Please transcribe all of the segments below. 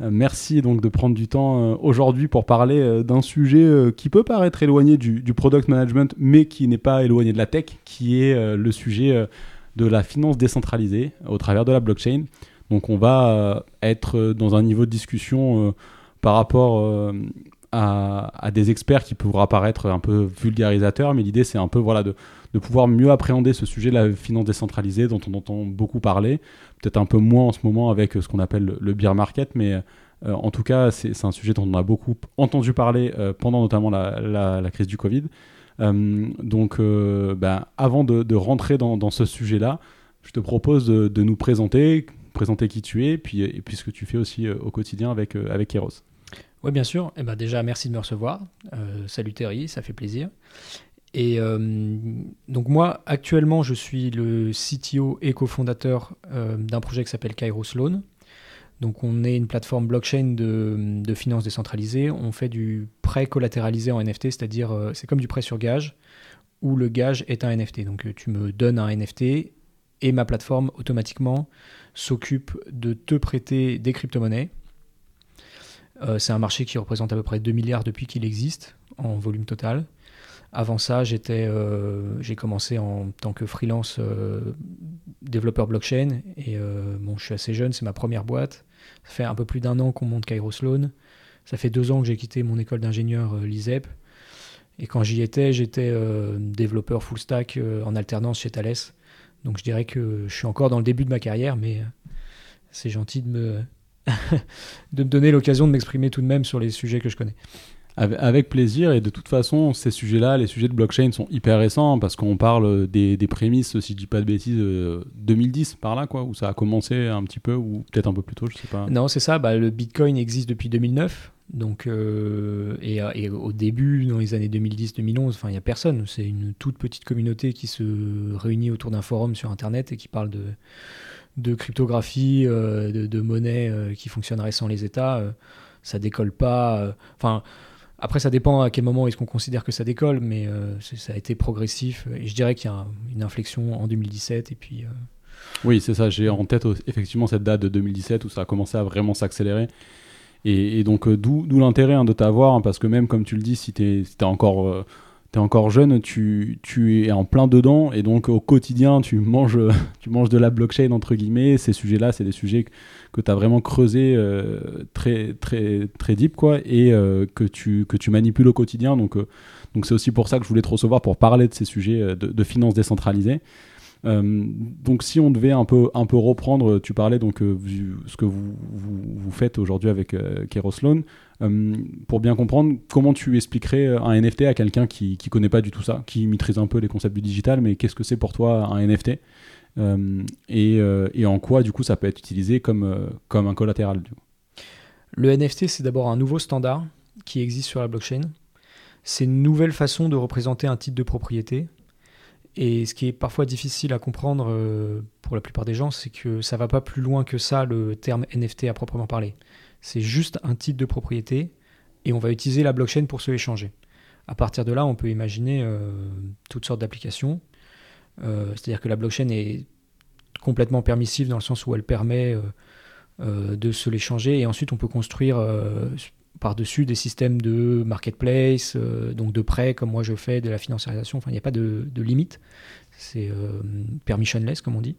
merci donc de prendre du temps euh, aujourd'hui pour parler euh, d'un sujet qui peut paraître éloigné du, product management, mais qui n'est pas éloigné de la tech, qui est le sujet de la finance décentralisée au travers de la blockchain. Donc on va être dans un niveau de discussion par rapport à, des experts qui pourraient apparaître un peu vulgarisateurs, mais l'idée c'est un peu voilà, de, pouvoir mieux appréhender ce sujet de la finance décentralisée dont on entend beaucoup parler, peut-être un peu moins en ce moment avec ce qu'on appelle le beer market, mais euh, en tout cas c'est un sujet dont on a beaucoup entendu parler euh, pendant notamment la, crise du Covid. Euh, donc ben, avant de, rentrer dans, ce sujet-là, je te propose de, de, nous présenter, présenter qui tu es, puis, et puis ce que tu fais aussi au quotidien avec, avec Eros. Oui, bien sûr. Eh ben déjà, merci de me recevoir. Euh, salut Terry, ça fait plaisir. Et euh, donc moi, actuellement, je suis le CTO et cofondateur euh, d'un projet qui s'appelle Kairos Loan. Donc on est une plateforme blockchain de, de finances décentralisées. On fait du prêt collatéralisé en NFT, c'est-à-dire c'est comme du prêt sur gage, où le gage est un NFT. Donc tu me donnes un NFT et ma plateforme automatiquement s'occupe de te prêter des crypto-monnaies euh, c'est un marché qui représente à peu près 2 milliards depuis qu'il existe en volume total. Avant ça, euh, j'ai commencé en tant que freelance euh, développeur blockchain et bon, je suis assez jeune, c'est ma première boîte. Ça fait un peu plus d'un an qu'on monte Kairos Loan. Ça fait deux ans que j'ai quitté mon école d'ingénieur l'ISEP. Et quand j'y étais, j'étais développeur full stack en alternance chez Thales. Donc je dirais que je suis encore dans le début de ma carrière, mais c'est gentil de me, de me donner l'occasion de m'exprimer tout de même sur les sujets que je connais. Avec plaisir, et de toute façon, ces sujets-là, les sujets de blockchain sont hyper récents parce qu'on parle des, prémices, si je dis pas de bêtises, 2010 euh, par là, quoi, où ça a commencé un petit peu, ou peut-être un peu plus tôt, je sais pas. Non, c'est ça, bah, le Bitcoin existe depuis 2009, donc, euh, et, et, au début, dans les années 2010-2011, il n'y a personne, c'est une toute petite communauté qui se réunit autour d'un forum sur Internet et qui parle de de cryptographie, euh, de, monnaie euh, qui fonctionnerait sans les États, euh, ça décolle pas. Enfin, après, ça dépend à quel moment est-ce qu'on considère que ça décolle, mais ça a été progressif. Et je dirais qu'il y a une inflexion en 2017 et puis. Oui, c'est ça. J'ai en tête effectivement cette date de 2017 où ça a commencé à vraiment s'accélérer. Et, donc, d'où l'intérêt hein, de t'avoir, hein, parce que même comme tu le dis, si tu es, encore encore jeune, tu, tu, es en plein dedans et donc au quotidien, tu manges, tu manges de la blockchain, entre guillemets. Ces sujets-là, c'est des sujets que tu as vraiment creusé euh, très, très, très deep quoi, et euh, que, tu, que tu manipules au quotidien. Donc, euh, donc c'est aussi pour ça que je voulais te recevoir pour parler de ces sujets de, de finances décentralisées. Donc si on devait un peu, reprendre, tu parlais donc ce que vous, faites aujourd'hui avec. Euh, pour bien comprendre, comment tu expliquerais un NFT à quelqu'un qui ne connaît pas du tout ça, qui maîtrise un peu les concepts du digital, mais qu'est-ce que c'est pour toi un NFT euh, euh, et, en quoi, du coup, ça peut être utilisé comme un collatéral Le NFT, c'est d'abord un nouveau standard qui existe sur la blockchain. C'est une nouvelle façon de représenter un titre de propriété. Et ce qui est parfois difficile à comprendre pour la plupart des gens, c'est que ça va pas plus loin que ça, le terme NFT à proprement parler. C'est juste un titre de propriété et on va utiliser la blockchain pour se échanger. À partir de là, on peut imaginer euh, toutes sortes d'applications. Euh, c'est-à-dire que la blockchain est complètement permissive dans le sens où elle permet euh, de se l'échanger et ensuite on peut construire par-dessus des systèmes de marketplace, donc de prêts comme moi je fais, de la financiarisation. Enfin, il n'y a pas de, limite. C'est permissionless comme on dit.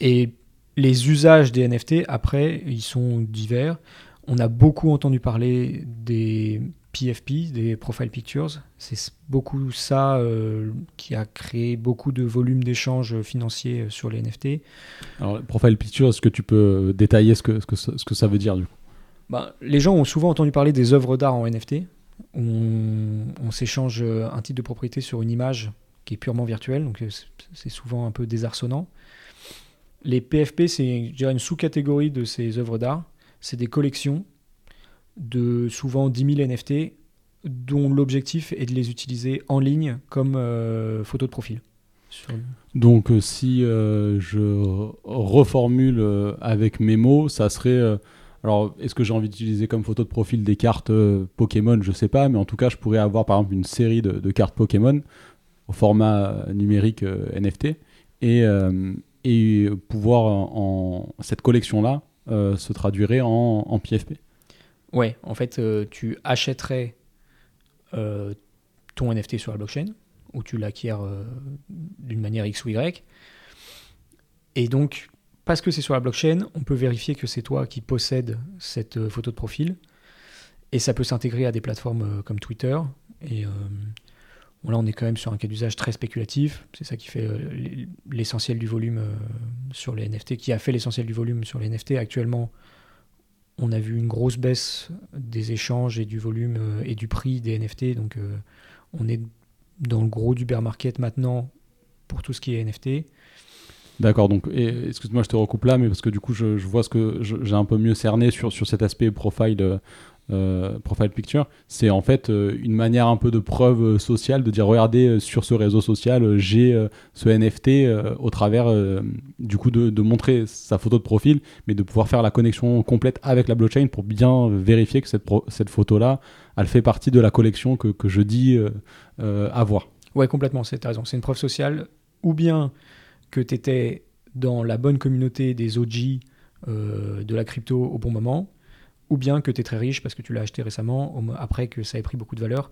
Et les usages des NFT, après, ils sont divers. On a beaucoup entendu parler des PFP, des Profile Pictures. C'est beaucoup ça euh, qui a créé beaucoup de volumes d'échanges financiers euh, sur les NFT. Alors, Profile Pictures, est-ce que tu peux détailler ce que, ce que, ça veut dire du coup? Ben, Les gens ont souvent entendu parler des œuvres d'art en NFT. On, on s'échange un titre de propriété sur une image qui est purement virtuelle, donc euh, c'est souvent un peu désarçonnant. Les PFP, c'est une sous-catégorie de ces œuvres d'art. C'est des collections de souvent 10 000 NFT dont l'objectif est de les utiliser en ligne comme euh, photo de profil. Donc euh, si euh, je reformule avec mes mots, ça serait... alors est-ce que j'ai envie d'utiliser comme photo de profil des cartes Pokémon? Je sais pas, mais en tout cas je pourrais avoir par exemple une série de, cartes Pokémon au format numérique NFT et, pouvoir en, cette collection-là se traduirait en, PFP. Ouais, en fait, tu achèterais euh, ton NFT sur la blockchain, ou tu l'acquiers euh, d'une manière X ou Y. Et donc, parce que c'est sur la blockchain, on peut vérifier que c'est toi qui possèdes cette euh, photo de profil. Et ça peut s'intégrer à des plateformes comme Twitter. Et bon, là, on est quand même sur un cas d'usage très spéculatif. C'est ça qui fait l'essentiel du volume sur les NFT, qui a fait l'essentiel du volume sur les NFT. Actuellement, on a vu une grosse baisse des échanges et du volume euh, et du prix des NFT. Donc euh, on est dans le gros du bear market maintenant pour tout ce qui est NFT. D'accord, donc excuse-moi, je te recoupe là, mais parce que du coup, je, vois ce que j'ai un peu mieux cerné sur, sur cet aspect profile euh, euh, profile picture, c'est en fait euh, une manière un peu de preuve sociale de dire regardez sur ce réseau social j'ai ce NFT au travers du coup de, montrer sa photo de profil, mais de pouvoir faire la connexion complète avec la blockchain pour bien vérifier que cette, cette photo là elle fait partie de la collection que, que je dis avoir. Ouais, complètement, c'est raison. C'est une preuve sociale, ou bien que tu étais dans la bonne communauté des OG de la crypto au bon moment, ou bien que tu es très riche parce que tu l'as acheté récemment, après que ça ait pris beaucoup de valeur.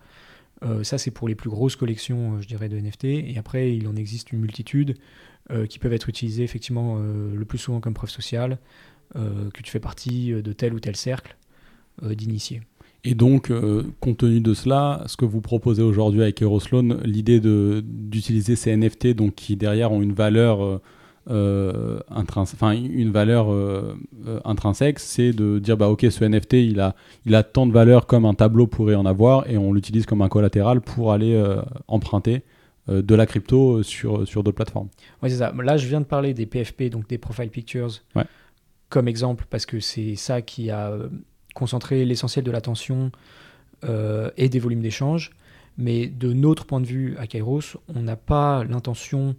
Euh, ça, c'est pour les plus grosses collections, euh, je dirais, de NFT. Et après, il en existe une multitude euh, qui peuvent être utilisées effectivement le plus souvent comme preuve sociale, que tu fais partie de tel ou tel cercle d'initiés. Et donc, compte tenu de cela, ce que vous proposez aujourd'hui avec Erosloan, l'idée d'utiliser ces NFT donc, qui derrière ont une valeur euh, enfin une valeur euh, euh, intrinsèque, c'est de dire bah ok ce NFT il a il a tant de valeur comme un tableau pourrait en avoir et on l'utilise comme un collatéral pour aller emprunter de la crypto sur sur d'autres plateformes. Oui c'est ça. Là je viens de parler des PFP donc des profile pictures comme exemple parce que c'est ça qui a concentré l'essentiel de l'attention et des volumes d'échange. Mais de notre point de vue à Kairos, on n'a pas l'intention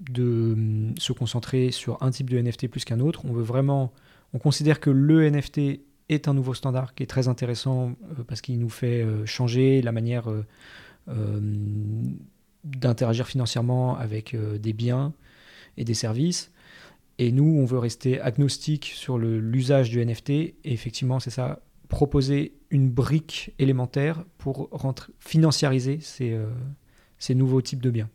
de hum, se concentrer sur un type de NFT plus qu'un autre. On veut vraiment, on considère que le NFT est un nouveau standard qui est très intéressant euh, parce qu'il nous fait euh, changer la manière euh, d'interagir financièrement avec des biens et des services. Et nous, on veut rester agnostique sur l'usage du NFT. Et effectivement, c'est ça, proposer une brique élémentaire pour financiariser ces nouveaux types de biens.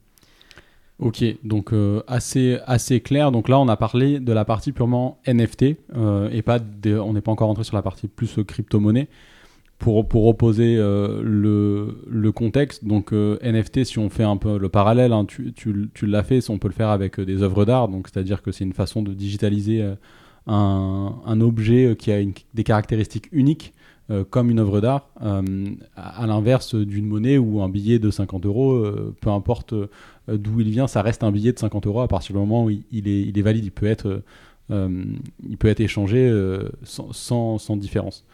Ok, donc euh, assez, assez clair. Donc là, on a parlé de la partie purement NFT euh, et pas on n'est pas encore rentré sur la partie plus euh, crypto-monnaie. Pour, pour opposer le, le, contexte, donc NFT, si on fait un peu le parallèle, hein, tu, tu, tu l'as fait, on peut le faire avec des œuvres d'art, donc c'est-à-dire que c'est une façon de digitaliser un, un, objet qui a des caractéristiques uniques comme une œuvre d'art, à, l'inverse d'une monnaie ou un billet de 50 euros, peu importe euh, d'où il vient, ça reste un billet de 50 euros à partir du moment où il, est, il est, valide, il peut être, euh, il peut être échangé euh, sans, sans, différence.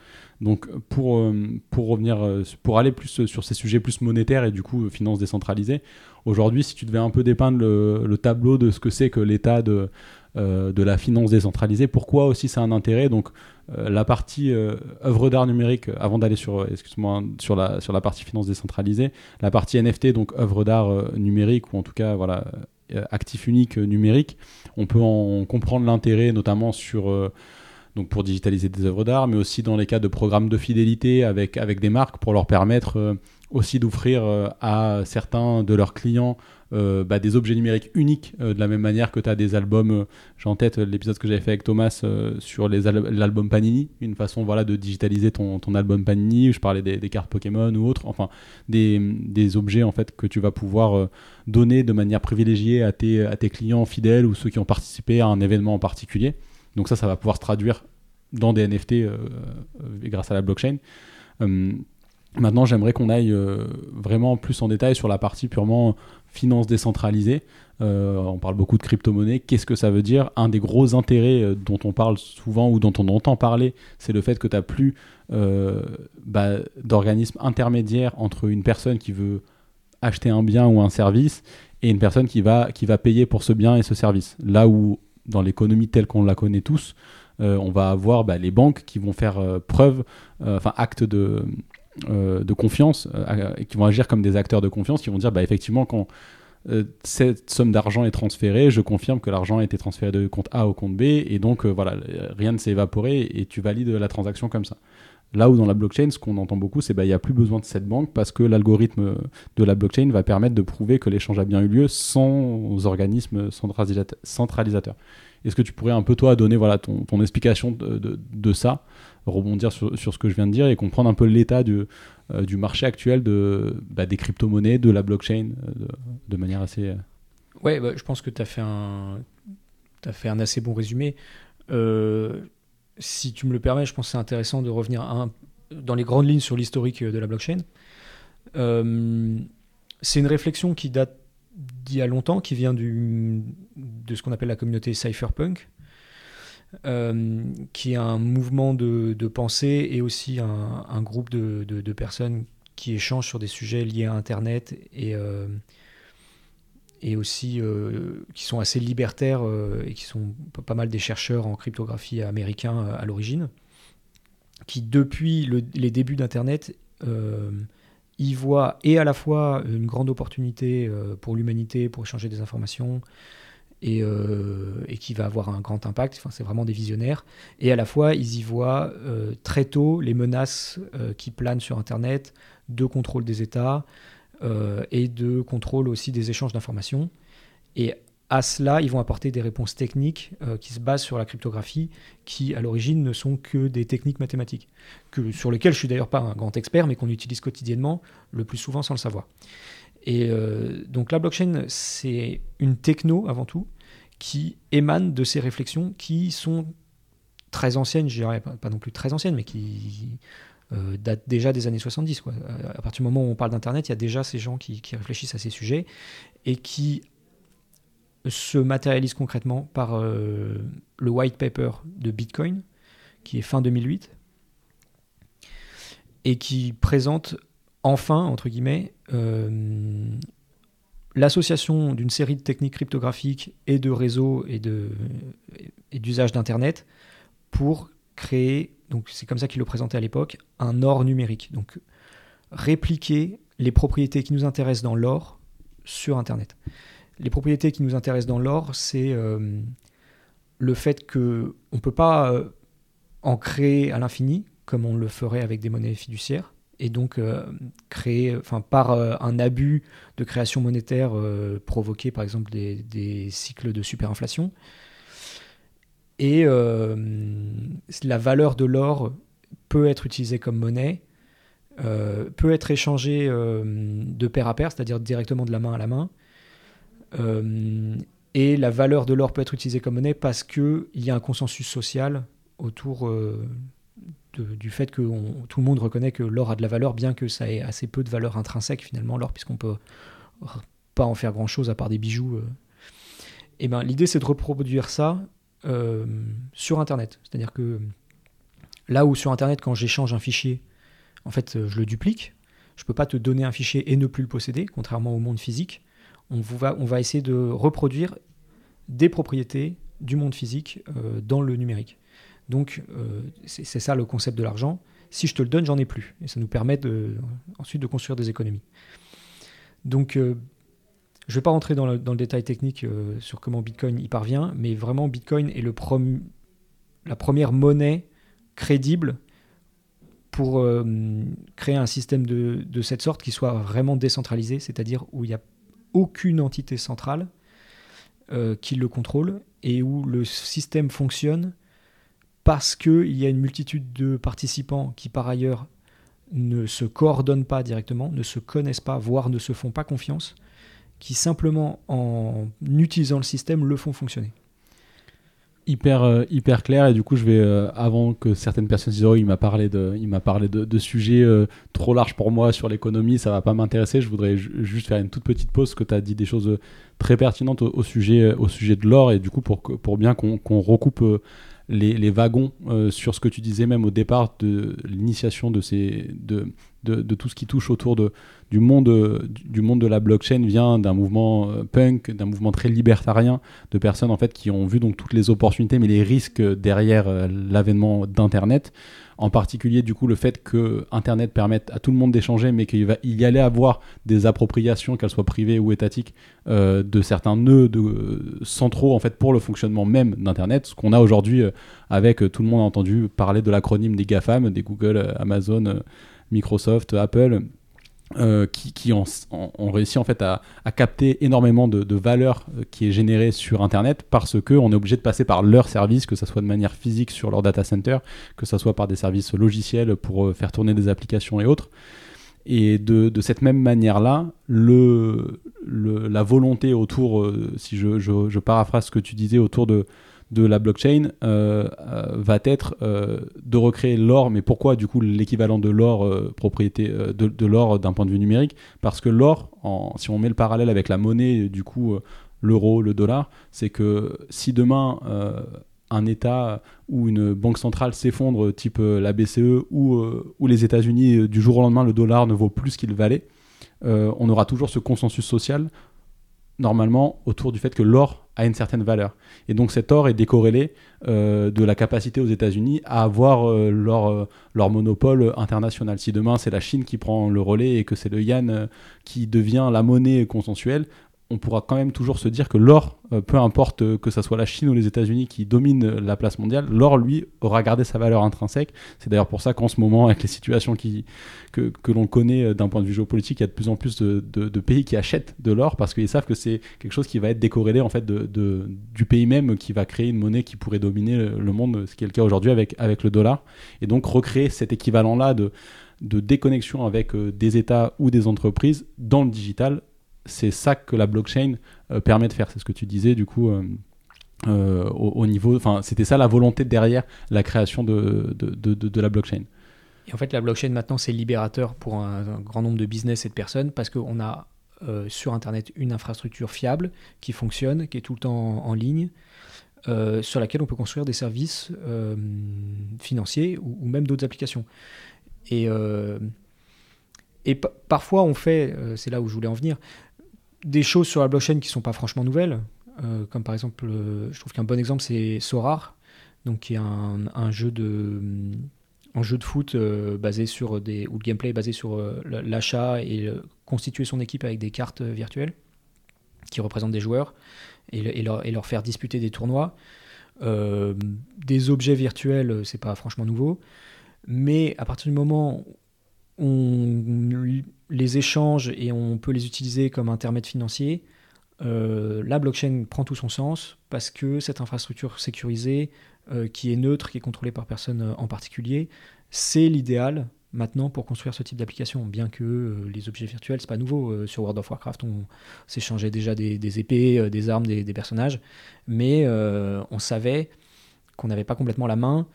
Donc pour, pour revenir, pour aller plus sur ces sujets plus monétaires et du coup finances décentralisées, aujourd'hui si tu devais un peu dépeindre le, le tableau de ce que c'est que l'état de, de la finance décentralisée, pourquoi aussi c'est un intérêt? Donc euh, la partie euh, œuvre d'art numérique, euh, avant d'aller sur, excuse-moi, sur la, sur la partie finance décentralisée, la partie NFT, donc œuvre d'art numérique, ou en tout cas, voilà, actif unique numérique, on peut en comprendre l'intérêt, notamment sur donc pour digitaliser des œuvres d'art, mais aussi dans les cas de programmes de fidélité avec, des marques pour leur permettre aussi d'offrir à certains de leurs clients euh, bah, des objets numériques uniques, euh, de la même manière que tu as des albums. Euh, j'ai en tête l'épisode que j'avais fait avec Thomas sur l'album Panini, une façon voilà, de digitaliser ton, album Panini. Je parlais des, cartes Pokémon ou autres, enfin des, des, objets en fait que tu vas pouvoir donner de manière privilégiée à tes, à tes clients fidèles ou ceux qui ont participé à un événement en particulier. Donc ça, ça va pouvoir se traduire dans des NFT grâce à la blockchain. Maintenant, j'aimerais qu'on aille vraiment plus en détail sur la partie purement finance décentralisée. on parle beaucoup de crypto-monnaie. Qu'est-ce que ça veut dire? Un des gros intérêts dont on parle souvent ou dont on entend parler, c'est le fait que tu n'as plus bah, d'organisme intermédiaire entre une personne qui veut acheter un bien ou un service et une personne qui va, qui va payer pour ce bien et ce service. Là où, dans l'économie telle qu'on la connaît tous, euh, on va avoir bah, les banques qui vont faire euh, preuve, euh, enfin acte de, confiance, qui vont agir comme des acteurs de confiance, qui vont dire bah, effectivement quand cette somme d'argent est transférée, je confirme que l'argent a été transféré de compte A au compte B, et donc voilà, rien ne s'est évaporé, et tu valides la transaction comme ça. Là où dans la blockchain, ce qu'on entend beaucoup, c'est qu'il bah, n'y a plus besoin de cette banque parce que l'algorithme de la blockchain va permettre de prouver que l'échange a bien eu lieu sans organisme centralisateur. Est-ce que tu pourrais un peu, toi, donner voilà, ton, explication de, ça, rebondir sur, ce que je viens de dire et comprendre un peu l'état du, euh, marché actuel de, bah, des crypto-monnaies, de la blockchain, euh, de, manière assez. Euh, ouais, bah, je pense que tu as, as fait un assez bon résumé si tu me le permets, je pense que c'est intéressant de revenir dans les grandes lignes sur l'historique de la blockchain. Euh, c'est une réflexion qui date d'il y a longtemps, qui vient de ce qu'on appelle la communauté cypherpunk, euh, qui est un mouvement de, pensée et aussi un, groupe de, personnes qui échangent sur des sujets liés à Internet et, euh, et aussi euh, qui sont assez libertaires euh, et qui sont pas mal des chercheurs en cryptographie américains euh, à l'origine, qui depuis les débuts d'Internet y voient et à la fois une grande opportunité pour l'humanité, pour échanger des informations, et, et, qui va avoir un grand impact. Enfin, c'est vraiment des visionnaires. Et à la fois, ils y voient très tôt les menaces qui planent sur Internet de contrôle des États, euh, et de contrôle aussi des échanges d'informations. Et à cela, ils vont apporter des réponses techniques euh, qui se basent sur la cryptographie, qui à l'origine ne sont que des techniques mathématiques, que, sur lesquelles je suis d'ailleurs pas un grand expert, mais qu'on utilise quotidiennement, le plus souvent sans le savoir. Et euh, donc la blockchain, c'est une techno avant tout, qui émane de ces réflexions qui sont très anciennes, je dirais pas non plus très anciennes, mais qui euh, date déjà des années 70. Quoi. À partir du moment où on parle d'Internet, il y a déjà ces gens qui, réfléchissent à ces sujets et qui se matérialisent concrètement par euh, le white paper de Bitcoin, qui est fin 2008, et qui présente enfin, entre guillemets, euh, l'association d'une série de techniques cryptographiques et de réseaux et d'usage d'Internet pour créer donc c'est comme ça qu'il le présentait à l'époque, un or numérique. Donc répliquer les propriétés qui nous intéressent dans l'or sur Internet. Les propriétés qui nous intéressent dans l'or, c'est euh, le fait qu'on ne peut pas euh, en créer à l'infini, comme on le ferait avec des monnaies fiduciaires, et donc euh, créer, enfin par un abus de création monétaire provoqué par exemple des cycles de superinflation. Et euh, la valeur de l'or peut être utilisée comme monnaie, euh, peut être échangée euh, de pair à pair, c'est-à-dire directement de la main à la main. et la valeur de l'or peut être utilisée comme monnaie parce qu'il y a un consensus social autour du fait que tout le monde reconnaît que l'or a de la valeur, bien que ça ait assez peu de valeur intrinsèque finalement, l'or, puisqu'on peut pas en faire grand-chose à part des bijoux. Et ben, l'idée c'est de reproduire ça euh, sur Internet. C'est-à-dire que là où sur Internet, quand j'échange un fichier, en fait, euh, je le duplique. Je ne peux pas te donner un fichier et ne plus le posséder, contrairement au monde physique. On va, essayer de reproduire des propriétés du monde physique euh, dans le numérique. Donc, c'est ça le concept de l'argent. Si je te le donne, j'en ai plus. Et ça nous permet de, ensuite de construire des économies. Donc, je ne vais pas rentrer dans le, détail technique euh, sur comment Bitcoin y parvient, mais vraiment Bitcoin est la première monnaie crédible pour euh, créer un système de, cette sorte qui soit vraiment décentralisé, c'est-à-dire où il n'y a aucune entité centrale euh, qui le contrôle et où le système fonctionne parce qu'il y a une multitude de participants qui par ailleurs ne se coordonnent pas directement, ne se connaissent pas, voire ne se font pas confiance qui simplement en utilisant le système le font fonctionner. hyper, euh, hyper clair. Et du coup, je vais, euh, avant que certaines personnes disent, oh, il m'a parlé de, il m'a parlé de, sujets euh, trop larges pour moi sur l'économie, ça va pas m'intéresser. Je voudrais ju- juste faire une toute petite pause, parce que tu as dit des choses très pertinentes au, sujet, au sujet de l'or. Et du coup, pour, pour bien qu'on qu'on recoupe les, les wagons sur ce que tu disais même au départ de l'initiation de, ces, de, de, tout ce qui touche autour de, du, monde, du monde de la blockchain vient d'un mouvement euh, punk, d'un mouvement très libertarien, de personnes en fait qui ont vu donc toutes les opportunités mais les risques derrière euh, l'avènement d'internet. En particulier du coup le fait que internet permette à tout le monde d'échanger mais qu'il va y allait avoir des appropriations qu'elles soient privées ou étatiques euh, de certains nœuds centraux en fait pour le fonctionnement même d'internet. Ce qu'on a aujourd'hui avec tout le monde a entendu parler de l'acronyme des GAFAM des Google Amazon Microsoft Apple euh, qui, ont, réussi en fait à, capter énormément de, valeur euh, qui est générée sur Internet parce que on est obligé de passer par leurs services, que ce soit de manière physique sur leur data center, que ce soit par des services logiciels pour euh, faire tourner des applications et autres. Et de, cette même manière-là, la volonté autour, si je- je paraphrase ce que tu disais, autour de, de la blockchain euh, euh, va être euh, de recréer l'or. Mais pourquoi du coup l'équivalent de l'or propriété de, l'or d'un point de vue numérique? Parce que l'or, si on met le parallèle avec la monnaie, du coup l'euro, le dollar, c'est que si demain un État ou une banque centrale s'effondre, type la BCE ou, les États-Unis, du jour au lendemain, le dollar ne vaut plus ce qu'il valait, on aura toujours ce consensus social, normalement, autour du fait que l'or a une certaine valeur. Et donc cet or est décorrélé euh, de la capacité aux États-Unis à avoir euh, leur, euh, leur monopole international. Si demain c'est la Chine qui prend le relais et que c'est le yuan qui devient la monnaie consensuelle, on pourra quand même toujours se dire que l'or, euh, peu importe euh, que ce soit la Chine ou les États-Unis qui dominent euh, la place mondiale, l'or, lui, aura gardé sa valeur intrinsèque. C'est d'ailleurs pour ça qu'en ce moment, avec les situations qui, que, l'on connaît d'un point de vue géopolitique, il y a de plus en plus de, pays qui achètent de l'or parce qu'ils savent que c'est quelque chose qui va être décorrélé en fait du pays même qui va créer une monnaie qui pourrait dominer le, monde, ce qui est le cas aujourd'hui avec, avec le dollar. Et donc recréer cet équivalent-là de, de déconnexion avec des États ou des entreprises dans le digital, c'est ça que la blockchain euh, permet de faire. C'est ce que tu disais du coup. euh, euh, au, au niveau, enfin, c'était ça la volonté derrière la création de, de, de- de- la blockchain. Et en fait, la blockchain maintenant, c'est libérateur pour un, grand nombre de business et de personnes parce qu'on a sur Internet une infrastructure fiable qui fonctionne, qui est tout le temps en, ligne, sur laquelle on peut construire des services financiers ou, même d'autres applications. Et, et pa- parfois, on fait, c'est là où je voulais en venir, des choses sur la blockchain qui ne sont pas franchement nouvelles. euh, comme par exemple, euh, je trouve qu'un bon exemple, c'est Sorar, donc qui est un, jeu de un jeu de foot euh, basé sur des où le gameplay basé sur l'achat et constituer son équipe avec des cartes virtuelles qui représentent des joueurs et, le- et leur, et leur faire disputer des tournois. Des objets virtuels, c'est pas franchement nouveau, mais à partir du moment où on les échange et on peut les utiliser comme intermède financier, euh, la blockchain prend tout son sens parce que cette infrastructure sécurisée euh, qui est neutre, qui est contrôlée par personne euh, en particulier, c'est l'idéal maintenant pour construire ce type d'application. Bien que les objets virtuels, c'est pas nouveau. Sur World of Warcraft, on s'échangeait déjà des, épées, des armes, des, personnages, mais on savait qu'on n'avait pas complètement la main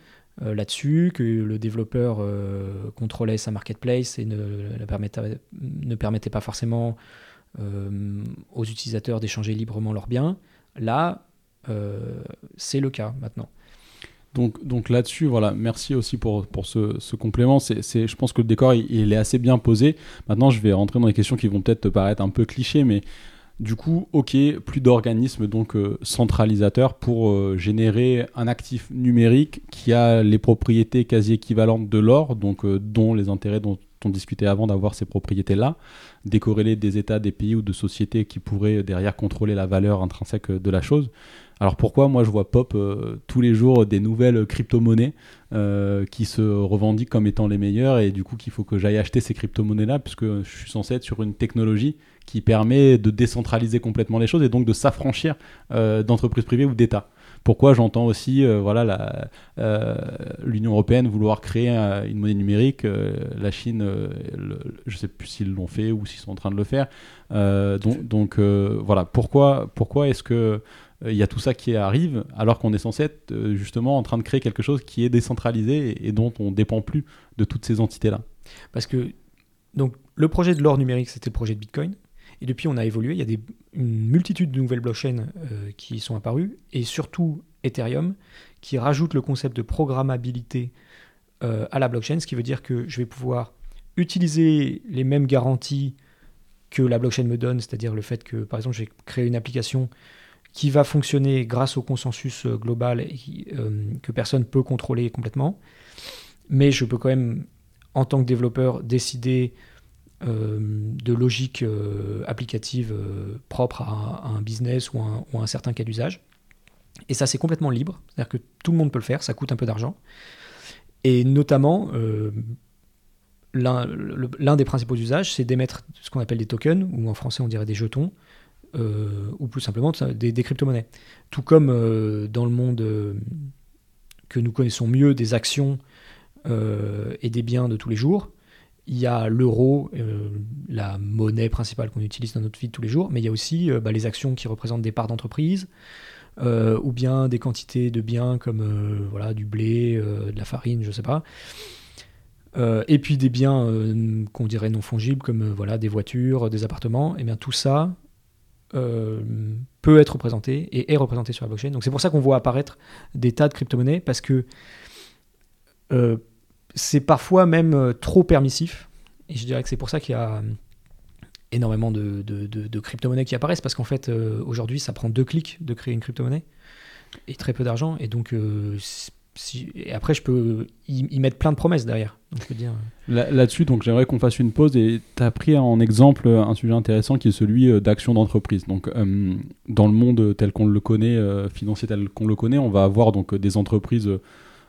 euh, là-dessus, que le développeur euh, contrôlait sa marketplace et ne, permettait, ne permettait pas forcément euh, aux utilisateurs d'échanger librement leurs biens. Là, c'est le cas maintenant. Donc, donc là-dessus, voilà, merci aussi pour, pour ce, ce complément. C'est, c'est- je pense que le décor, il est assez bien posé. Maintenant, je vais rentrer dans les questions qui vont peut-être te paraître un peu clichés, mais du coup, ok, plus d'organismes donc euh, centralisateurs pour euh, générer un actif numérique qui a les propriétés quasi équivalentes de l'or, donc euh, dont les intérêts dont on discutait avant d'avoir ces propriétés-là, décorrélées des États, des pays ou de sociétés qui pourraient derrière contrôler la valeur intrinsèque de la chose. Alors pourquoi moi je vois pop tous les jours des nouvelles crypto-monnaies qui se revendiquent comme étant les meilleures et du coup qu'il faut que j'aille acheter ces crypto-monnaies-là puisque je suis censé être sur une technologie qui permet de décentraliser complètement les choses et donc de s'affranchir euh, d'entreprises privées ou d'États. Pourquoi j'entends aussi euh, voilà euh, l'Union européenne vouloir créer une monnaie numérique, la Chine, je sais plus s'ils l'ont fait ou s'ils sont en train de le faire. Donc voilà pourquoi pourquoi est-ce que il y a tout ça qui arrive alors qu'on est censé être justement en train de créer quelque chose qui est décentralisé et, dont on dépend plus de toutes ces entités-là? Parce que donc le projet de l'or numérique, c'était le projet de Bitcoin. Et depuis, on a évolué. Il y a une multitude de nouvelles blockchains qui sont apparues, et surtout Ethereum, qui rajoute le concept de programmabilité à la blockchain, ce qui veut dire que je vais pouvoir utiliser les mêmes garanties que la blockchain me donne, c'est-à-dire le fait que, par exemple, j'ai créé une application qui va fonctionner grâce au consensus euh, global et euh, que personne ne peut contrôler complètement. Mais je peux quand même, en tant que développeur, décider euh, de logique applicative propre à un, business ou, à un certain cas d'usage. Et ça, c'est complètement libre, c'est-à-dire que tout le monde peut le faire, ça coûte un peu d'argent. Et notamment, l'un des principaux usages, c'est d'émettre ce qu'on appelle des tokens, ou en français on dirait des jetons, euh, ou plus simplement des, crypto-monnaies. Tout comme euh, dans le monde euh, que nous connaissons mieux des actions et des biens de tous les jours, il y a l'euro, la monnaie principale qu'on utilise dans notre vie de tous les jours, mais il y a aussi bah, les actions qui représentent des parts d'entreprise, ou bien des quantités de biens comme voilà, du blé, de la farine, je ne sais pas. Euh, et puis des biens euh, qu'on dirait non fongibles comme euh, voilà des voitures, des appartements, et bien tout ça peut être représenté et est représenté sur la blockchain. Donc c'est pour ça qu'on voit apparaître des tas de crypto-monnaies parce que c'est parfois même trop permissif. Et je dirais que c'est pour ça qu'il y a énormément de, crypto-monnaies qui apparaissent parce qu'en fait aujourd'hui ça prend deux clics de créer une crypto-monnaie et très peu d'argent et donc après, je peux y, mettre plein de promesses derrière. Là-dessus, j'aimerais qu'on fasse une pause et tu as pris en exemple un sujet intéressant qui est celui euh, d'action d'entreprise. Donc, euh, dans le monde tel qu'on le connaît, euh, financier tel qu'on le connaît, on va avoir donc des entreprises,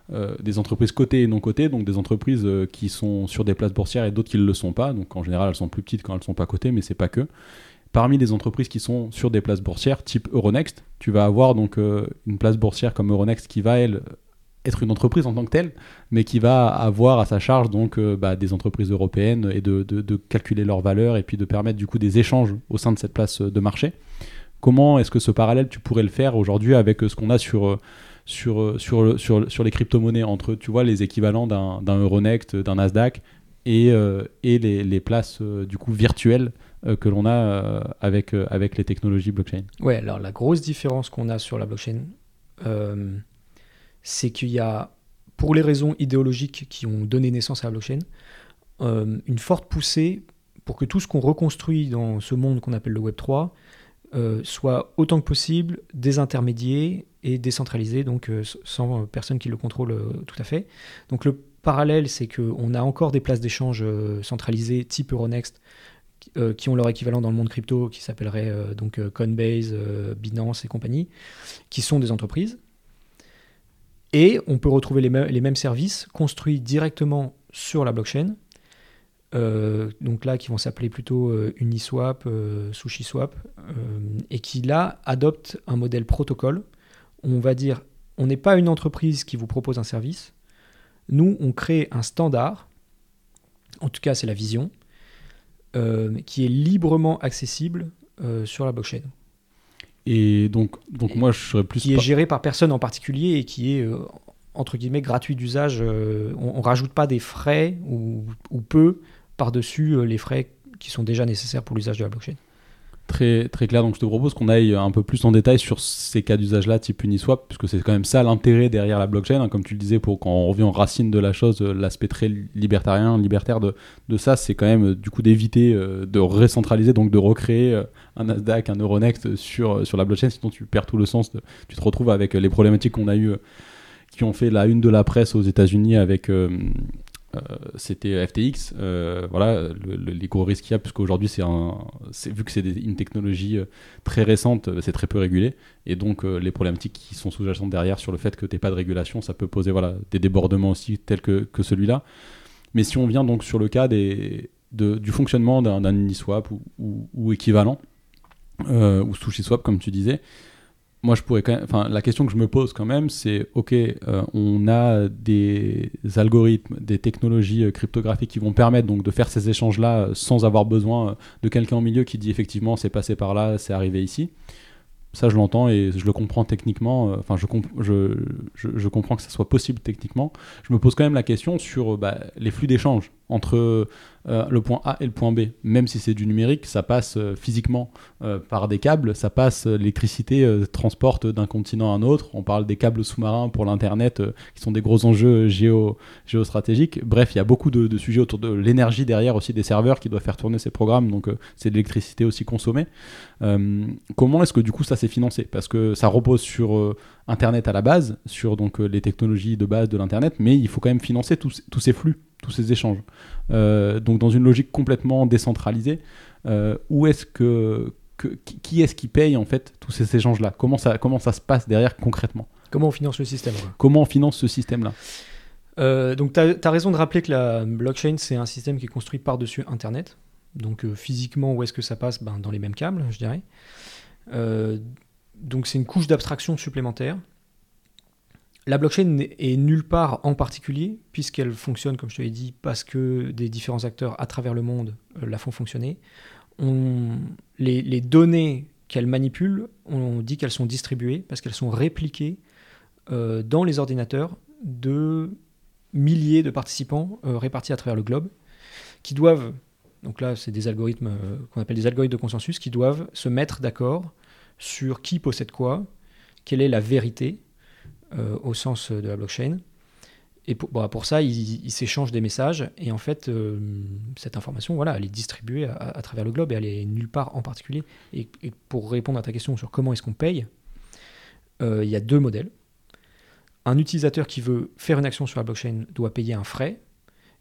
des entreprises cotées et non cotées, donc des entreprises qui sont sur des places boursières et d'autres qui ne le sont pas. Donc, en général, elles sont plus petites quand elles ne sont pas cotées, mais c'est pas que. Parmi les entreprises qui sont sur des places boursières, type Euronext, tu vas avoir donc une place boursière comme Euronext qui va être une entreprise en tant que telle, mais qui va avoir à sa charge donc euh, bah, des entreprises européennes et de, de, calculer leurs valeurs et puis de permettre du coup des échanges au sein de cette place de marché. Comment est-ce que ce parallèle tu pourrais le faire aujourd'hui avec euh, ce qu'on a sur, euh, sur, sur, sur, sur les crypto-monnaies entre tu vois les équivalents d'un Euronext, d'un Nasdaq et, et les, les, places du coup virtuelles que l'on a avec, avec les technologies blockchain. Ouais, alors la grosse différence qu'on a sur la blockchain, c'est qu'il y a, pour les raisons idéologiques qui ont donné naissance à la blockchain, euh, une forte poussée pour que tout ce qu'on reconstruit dans ce monde qu'on appelle le Web 3 euh, soit autant que possible désintermédié et décentralisé, donc euh, sans personne qui le contrôle tout à fait. Donc le parallèle, c'est qu'on a encore des places d'échange centralisées type Euronext qui ont leur équivalent dans le monde crypto, qui s'appellerait donc Coinbase, Binance et compagnie, qui sont des entreprises et on peut retrouver les, mêmes services construits directement sur la blockchain. Euh, donc là, qui vont s'appeler plutôt euh, Uniswap, euh, SushiSwap, et qui là adoptent un modèle protocole. On va dire, on n'est pas une entreprise qui vous propose un service. Nous, on crée un standard, en tout cas c'est la vision, qui est librement accessible sur la blockchain. Et donc, donc moi, je serais plus. Qui est géré par personne en particulier et qui est, entre guillemets, gratuit d'usage. Euh, on ne rajoute pas des frais ou, ou peu par-dessus euh, les frais qui sont déjà nécessaires pour l'usage de la blockchain très, très clair. Donc je te propose qu'on aille un peu plus en détail sur ces cas d'usage-là, type Uniswap, puisque c'est quand même ça l'intérêt derrière la blockchain. Hein. comme tu le disais, pour quand on revient en racine de la chose, euh, l'aspect très libertarien, libertaire de, de ça, c'est quand même euh, du coup d'éviter euh, de recentraliser, donc de recréer un Nasdaq, un Euronext sur, sur la blockchain, sinon tu perds tout le sens. tu te retrouves avec les problématiques qu'on a eues qui ont fait la une de la presse aux États-Unis avec euh, c'était FTX. Euh, voilà, les gros risques qu'il y a, puisqu'aujourd'hui, c'est vu que c'est une technologie euh, très récente, c'est très peu régulé. Et donc, les problématiques qui sont sous-jacentes derrière sur le fait que tu n'aies pas de régulation, ça peut poser voilà, des débordements aussi tels que, que celui-là. Mais si on vient donc sur le cas des, du fonctionnement d'un Uniswap ou, ou, ou équivalent, ou SushiSwap, comme tu disais, moi, je pourrais. Enfin, la question que je me pose quand même, c'est ok, euh, on a des algorithmes, des technologies euh, cryptographiques qui vont permettre donc de faire ces échanges-là euh, sans avoir besoin de quelqu'un au milieu qui dit effectivement c'est passé par là, c'est arrivé ici. Ça, je l'entends et je le comprends techniquement. Enfin, je, je, je, comprends que ça soit possible techniquement. Je me pose quand même la question sur bah, les flux d'échange entre euh, le point A et le point B. Même si c'est du numérique, ça passe euh, physiquement euh, par des câbles. Ça passe, l'électricité transporte d'un continent à un autre. On parle des câbles sous-marins pour l'Internet, qui sont des gros enjeux géo, géostratégiques. Bref, il y a beaucoup de, de sujets autour de l'énergie derrière aussi des serveurs qui doivent faire tourner ces programmes. Donc, c'est de l'électricité aussi consommée. Comment est-ce que du coup ça s'est financé? Parce que ça repose sur Internet à la base, sur donc les technologies de base de l'Internet, mais il faut quand même financer tous ces flux, tous ces échanges. Euh, donc dans une logique complètement décentralisée, euh, où est-ce que, que qui- est-ce qui paye en fait tous ces échanges-là? Comment ça comment ça se passe derrière concrètement? Comment on finance le système Comment on finance ce système-là? Euh, donc, tu as, raison de rappeler que la blockchain, c'est un système qui est construit par-dessus Internet. Donc, euh, physiquement, où est-ce que ça passe? Ben, Dans les mêmes câbles, je dirais. Euh, donc, c'est une couche d'abstraction supplémentaire. La blockchain n'est- est nulle part en particulier, puisqu'elle fonctionne, comme je te l'ai dit, parce que des différents acteurs à travers le monde euh, la font fonctionner. On, les, données qu'elle manipule, on dit qu'elles sont distribuées parce qu'elles sont répliquées euh, dans les ordinateurs de milliers de participants euh, répartis à travers le globe qui doivent, donc là c'est des algorithmes qu'on appelle des algorithmes de consensus, qui doivent se mettre d'accord sur qui possède quoi, quelle est la vérité euh, au sens de la blockchain. Et pour, bon, pour ça, ils, s'échangent des messages et en fait, euh, cette information, voilà, elle est distribuée à, travers le globe et elle est nulle part en particulier. Et, pour répondre à ta question sur comment est-ce qu'on paye, euh, il y a deux modèles. Un utilisateur qui veut faire une action sur la blockchain doit payer un frais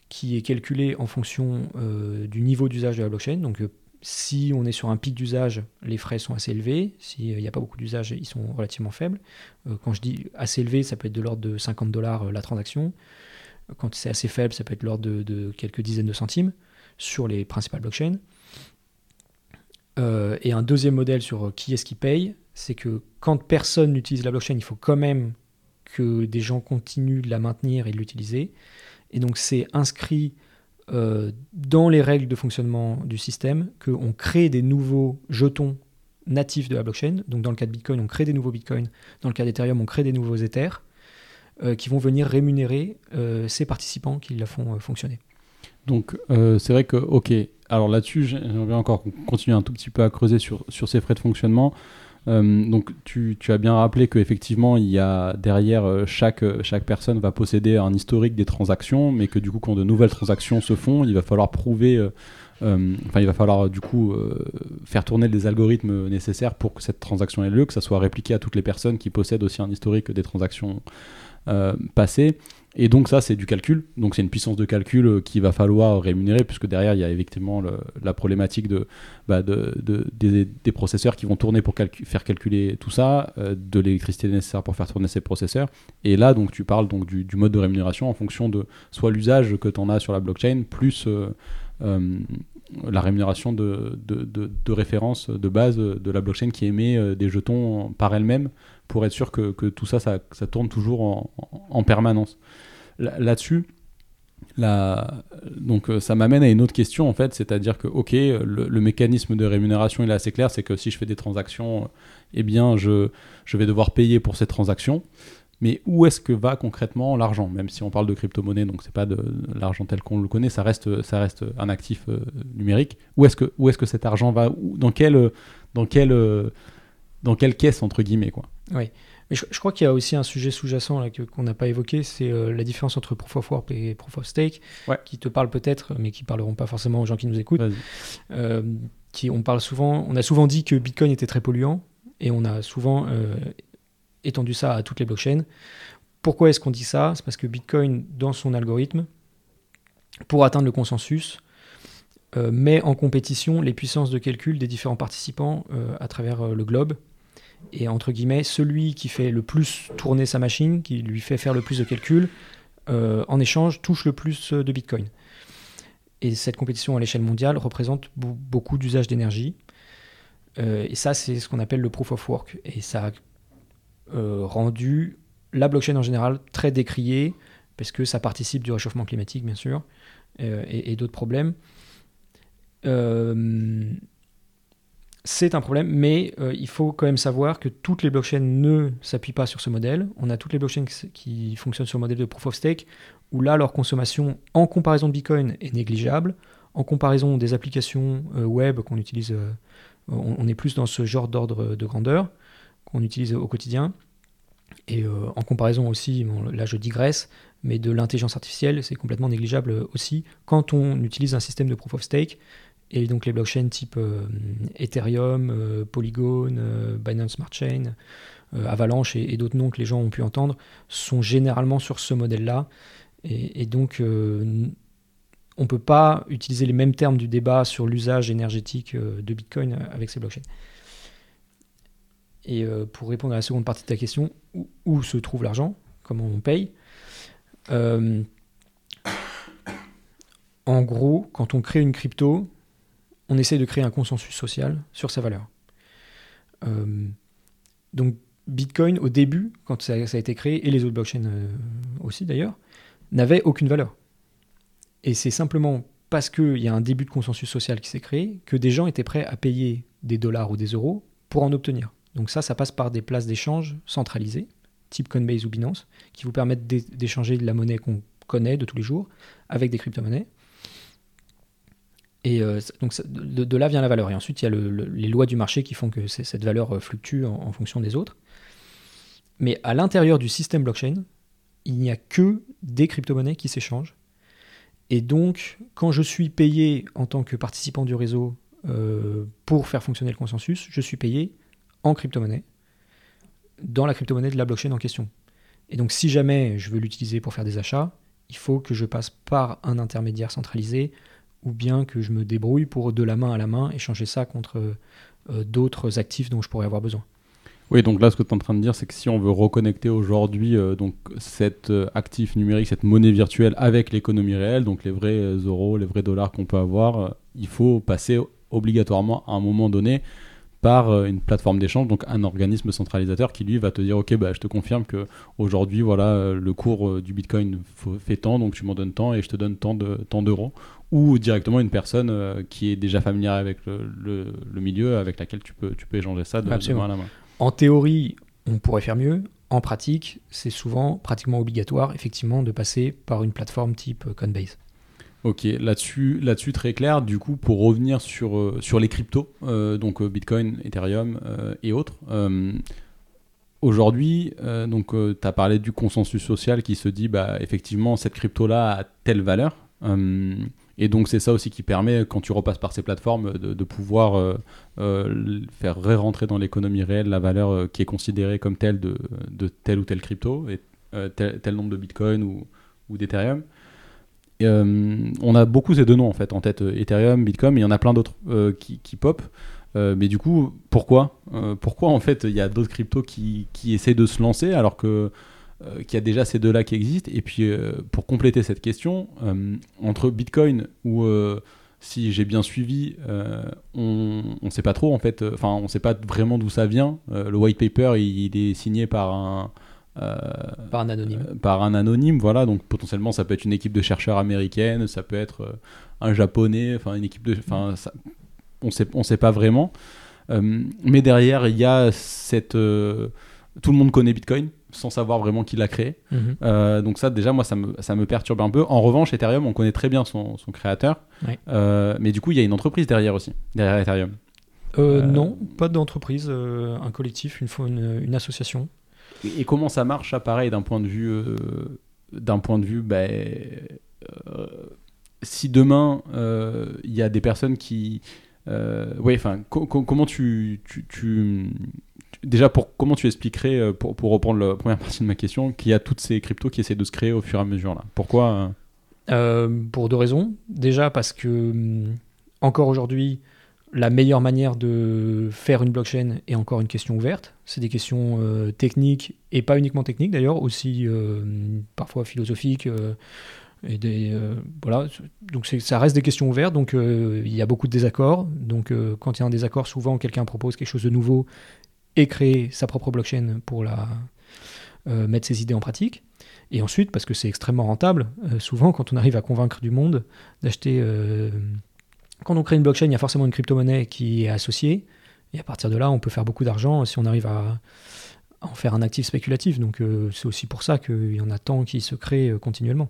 qui est calculé en fonction euh, du niveau d'usage de la blockchain. Donc, euh, si on est sur un pic d'usage, les frais sont assez élevés. S'il n'y a pas beaucoup d'usage, ils sont relativement faibles. Euh, quand je dis assez élevé, ça peut être de l'ordre de 50 dollars la transaction. Quand c'est assez faible, ça peut être de l'ordre de, quelques dizaines de centimes sur les principales blockchains. Euh, et un deuxième modèle sur qui est-ce qui paye, c'est que quand personne n'utilise la blockchain, il faut quand même que des gens continuent de la maintenir et de l'utiliser. Et donc c'est inscrit euh, dans les règles de fonctionnement du système qu'on crée des nouveaux jetons natifs de la blockchain. Donc dans le cas de Bitcoin, on crée des nouveaux Bitcoins. Dans le cas d'Ethereum, on crée des nouveaux Ethers euh, qui vont venir rémunérer euh, ces participants qui la font fonctionner. Donc c'est vrai que, ok, alors là-dessus, j'aimerais encore continuer un tout petit peu à creuser sur, sur ces frais de fonctionnement. Euh, donc tu, as bien rappelé qu'effectivement, il y a derrière euh, chaque, chaque personne va posséder un historique des transactions, mais que du coup, quand de nouvelles transactions se font, il va falloir prouver, euh, euh, enfin il va falloir du coup euh, faire tourner les algorithmes nécessaires pour que cette transaction ait lieu, que ça soit répliqué à toutes les personnes qui possèdent aussi un historique des transactions euh, passées. Et donc ça, c'est du calcul. Donc c'est une puissance de calcul euh, qu'il va falloir rémunérer, puisque derrière, il y a effectivement la problématique de, bah, de- de- des, des processeurs qui vont tourner pour faire calculer tout ça, euh, de l'électricité nécessaire pour faire tourner ces processeurs. Et là, donc tu parles donc du, du mode de rémunération en fonction de soit l'usage que tu en as sur la blockchain, plus euh, euh, la rémunération de, de, de- référence de base de la blockchain qui émet euh, des jetons par elle-même pour être sûr que, que tout ça, ça, ça tourne toujours en, en- en permanence. Là- Là-dessus, donc euh, ça m'amène à une autre question en fait, c'est-à-dire que ok, le, mécanisme de rémunération est assez clair, c'est que si je fais des transactions, eh bien je, je vais devoir payer pour ces transactions. Mais où est-ce que va concrètement l'argent? Même si on parle de crypto-monnaie, donc c'est pas de l'argent tel qu'on le connaît, ça reste, ça reste un actif euh, numérique. Où est-ce que, où est-ce que cet argent va? Où- Dans quelle, dans quelle, dans quelle caisse entre guillemets quoi? Mais je, je crois qu'il y a aussi un sujet sous-jacent qu'on n'a pas évoqué, c'est euh, la différence entre Proof of Work et Proof of Stake, Ouais. qui te parle peut-être, mais qui parleront pas forcément aux gens qui nous écoutent. Euh, qui, on, parle souvent, on a souvent dit que Bitcoin était très polluant, et on a souvent étendu ça à toutes les blockchains. Pourquoi est-ce qu'on dit ça? C'est parce que Bitcoin, dans son algorithme, pour atteindre le consensus, euh, met en compétition les puissances de calcul des différents participants euh, à travers euh, le globe. Et entre guillemets, celui qui fait le plus tourner sa machine, qui lui fait faire le plus de calculs, en échange touche le plus de Bitcoin. Et cette compétition à l'échelle mondiale représente be- beaucoup d'usage d'énergie. Et ça, c'est ce qu'on appelle le proof of work. Et ça rendu la blockchain en général très décriée, parce que ça participe du réchauffement climatique, bien sûr, euh, et, d'autres problèmes. Euh, c'est un problème, mais euh, il faut quand même savoir que toutes les blockchains ne s'appuient pas sur ce modèle. On a toutes les blockchains qui fonctionnent sur le modèle de proof of stake, où là, leur consommation en comparaison de Bitcoin est négligeable. En comparaison des applications euh, web qu'on utilise, euh, on, est plus dans ce genre d'ordre de grandeur qu'on utilise au quotidien. Et en comparaison aussi, là je digresse, mais de l'intelligence artificielle, c'est complètement négligeable aussi quand on utilise un système de proof of stake et donc les blockchains type euh, Ethereum, euh, Polygon, euh, Binance Smart Chain, Avalanche et, d'autres noms que les gens ont pu entendre sont généralement sur ce modèle-là. Et, donc on ne peut pas utiliser les mêmes termes du débat sur l'usage énergétique de Bitcoin avec ces blockchains. Et pour répondre à la seconde partie de ta question, où, se trouve l'argent? Comment on paye? En gros, quand on crée une crypto, on essaie de créer un consensus social sur sa valeur. Euh, donc Bitcoin, au début, quand ça, a été créé, et les autres blockchains euh, aussi d'ailleurs, n'avait aucune valeur. Et c'est simplement parce qu'il y a un début de consensus social qui s'est créé que des gens étaient prêts à payer des dollars ou des euros pour en obtenir. Donc ça, ça passe par des places d'échange centralisées, type Coinbase ou Binance, qui vous permettent d'échanger de la monnaie qu'on connaît de tous les jours avec des crypto-monnaies. Et euh, donc de, là vient la valeur. Et ensuite, il y a les lois du marché qui font que cette valeur euh, fluctue en, fonction des autres. Mais à l'intérieur du système blockchain, il n'y a que des crypto-monnaies qui s'échangent. Et donc, quand je suis payé en tant que participant du réseau euh, pour faire fonctionner le consensus, je suis payé en crypto-monnaie, dans la crypto-monnaie de la blockchain en question. Et donc, si jamais je veux l'utiliser pour faire des achats, il faut que je passe par un intermédiaire centralisé ou bien que je me débrouille pour de la main à la main échanger ça contre euh, d'autres actifs dont je pourrais avoir besoin. Oui, donc là, ce que tu es en train de dire, c'est que si on veut reconnecter aujourd'hui euh, donc cet euh, actif numérique, cette monnaie virtuelle avec l'économie réelle, donc les vrais euros, les vrais dollars qu'on peut avoir, il faut passer obligatoirement à un moment donné par euh, une plateforme d'échange, donc un organisme centralisateur qui lui va te dire ok bah je te confirme que aujourd'hui voilà euh, le cours euh, du Bitcoin fait tant donc tu m'en donnes tant et je te donne tant de tant d'euros ou directement une personne qui est déjà familière avec le, milieu avec laquelle tu peux tu peux échanger ça de, main à la main. En théorie on pourrait faire mieux. En pratique, c'est souvent pratiquement obligatoire, effectivement, de passer par une plateforme type Coinbase. Ok, là-dessus, là-dessus très clair. Du coup, pour revenir sur, euh, sur les cryptos, euh, donc euh, Bitcoin, Ethereum et autres. Aujourd'hui, donc tu as parlé du consensus social qui se dit, bah effectivement, cette crypto-là a telle valeur. et donc c'est ça aussi qui permet, quand tu repasses par ces plateformes, de, pouvoir faire ré-rentrer dans l'économie réelle la valeur qui est considérée comme telle de, de telle ou telle crypto, et tel, tel, nombre de Bitcoin ou, ou d'Ethereum. Euh, on a beaucoup ces deux noms en fait en tête, euh, Ethereum, Bitcoin, il y en a plein d'autres euh, qui, qui, pop. mais du coup, pourquoi? Pourquoi en fait il y a d'autres cryptos qui, qui, essaient de se lancer alors que qu'il y a déjà ces deux-là qui existent? Et puis pour compléter cette question, entre Bitcoin ou si j'ai bien suivi, on ne sait pas trop en fait, enfin on ne sait pas vraiment d'où ça vient. le white paper il, est signé par un, euh, par un anonyme. Euh, par un anonyme, voilà. Donc potentiellement, ça peut être une équipe de chercheurs américaine, ça peut être euh, un japonais, enfin une équipe de, enfin, on sait, on sait pas vraiment. mais derrière, il y a cette, tout le monde connaît Bitcoin sans savoir vraiment qui l'a créé. Mhm. donc ça, déjà, moi, ça me, ça me perturbe un peu. En revanche, Ethereum, on connaît très bien son, son créateur. mais du coup, il y a une entreprise derrière aussi, derrière Ethereum. non, pas d'entreprise, un collectif, une, une, une association. Et, comment ça marche, ça, pareil, d'un point de vue. Euh, d'un point de vue. Ben, euh, si demain, euh, il y a des personnes qui. oui, enfin, comment tu, tu, déjà pour comment tu expliquerais pour, pour, reprendre la première partie de ma question qu'il y a toutes ces cryptos qui essaient de se créer au fur et à mesure là? Pourquoi pour deux raisons déjà parce que hum, encore aujourd'hui la meilleure manière de faire une blockchain est encore une question ouverte. C'est des questions euh, techniques et pas uniquement techniques d'ailleurs, aussi euh, parfois philosophiques. Euh, et voilà. Donc ça reste des questions ouvertes. Donc il y a beaucoup de désaccords. Donc quand il y a un désaccord, souvent quelqu'un propose quelque chose de nouveau et crée sa propre blockchain pour la mettre ses idées en pratique. Et ensuite, parce que c'est extrêmement rentable, souvent quand on arrive à convaincre du monde d'acheter quand on crée une blockchain, il y a forcément une crypto-monnaie qui est associée. Et à partir de là, on peut faire beaucoup d'argent si on arrive à, en faire un actif spéculatif. Donc c'est aussi pour ça qu'il y en a tant qui se créent continuellement.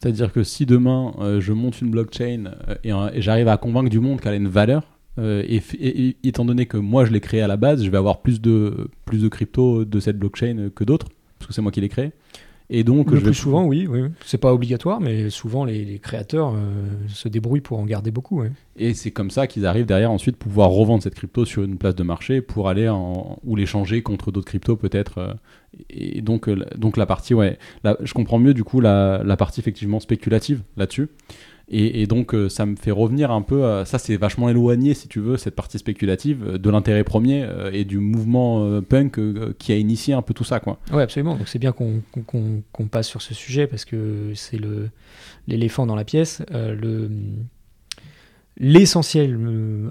C'est-à-dire que si demain je monte une blockchain et, j'arrive à convaincre du monde qu'elle a une valeur, et, étant donné que moi je l'ai créé à la base, je vais avoir plus de, plus de crypto de cette blockchain que d'autres, parce que c'est moi qui l'ai créé. Et donc, le plus souvent, oui, oui. C'est pas obligatoire, mais souvent les, créateurs euh, se débrouillent pour en garder beaucoup. Et c'est comme ça qu'ils arrivent derrière ensuite pouvoir revendre cette crypto sur une place de marché pour aller en, ou l'échanger contre d'autres cryptos peut-être. Euh. Et donc, euh, donc la partie, ouais, je comprends mieux du coup la, la partie effectivement spéculative là-dessus. Et, donc, euh, ça me fait revenir un peu. ça, c'est vachement éloigné, si tu veux, cette partie spéculative euh, de l'intérêt premier euh, et du mouvement punk qui a initié un peu tout ça, quoi. Ouais, absolument. Donc, c'est bien qu'on passe sur ce sujet parce que c'est l'éléphant dans la pièce. le L'essentiel,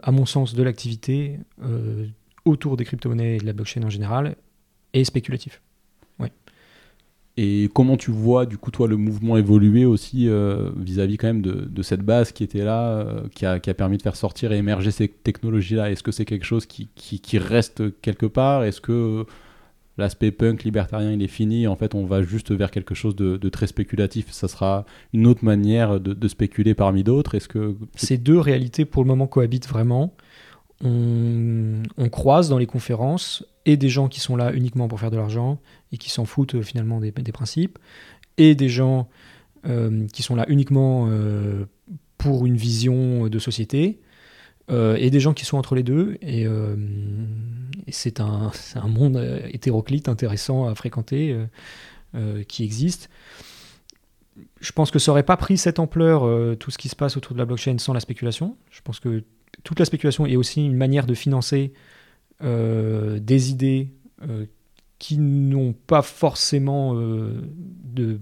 à mon sens, de l'activité autour des crypto-monnaies et de la blockchain en général est spéculatif. Et comment tu vois, du coup, toi, le mouvement évoluer aussi euh, vis-à-vis quand même de, cette base qui était là, euh, qui, a, permis de faire sortir et émerger ces technologies-là? Est-ce que c'est quelque chose qui, reste quelque part? Est-ce que l'aspect punk libertarien, il est fini? En fait, on va juste vers quelque chose de, très spéculatif. Ça sera une autre manière de, spéculer parmi d'autres Est-ce que... Ces deux réalités, pour le moment, cohabitent vraiment. On croise dans les conférences et des gens qui sont là uniquement pour faire de l'argent et qui s'en foutent euh, finalement des, principes, et des gens euh, qui sont là uniquement euh, pour une vision de société, et des gens qui sont entre les deux. Et, c'est un, un, monde hétéroclite intéressant à fréquenter qui existe. Je pense que ça n'aurait pas pris cette ampleur, tout ce qui se passe autour de la blockchain, sans la spéculation. Je pense que toute la spéculation est aussi une manière de financer des idées qui n'ont pas forcément euh, de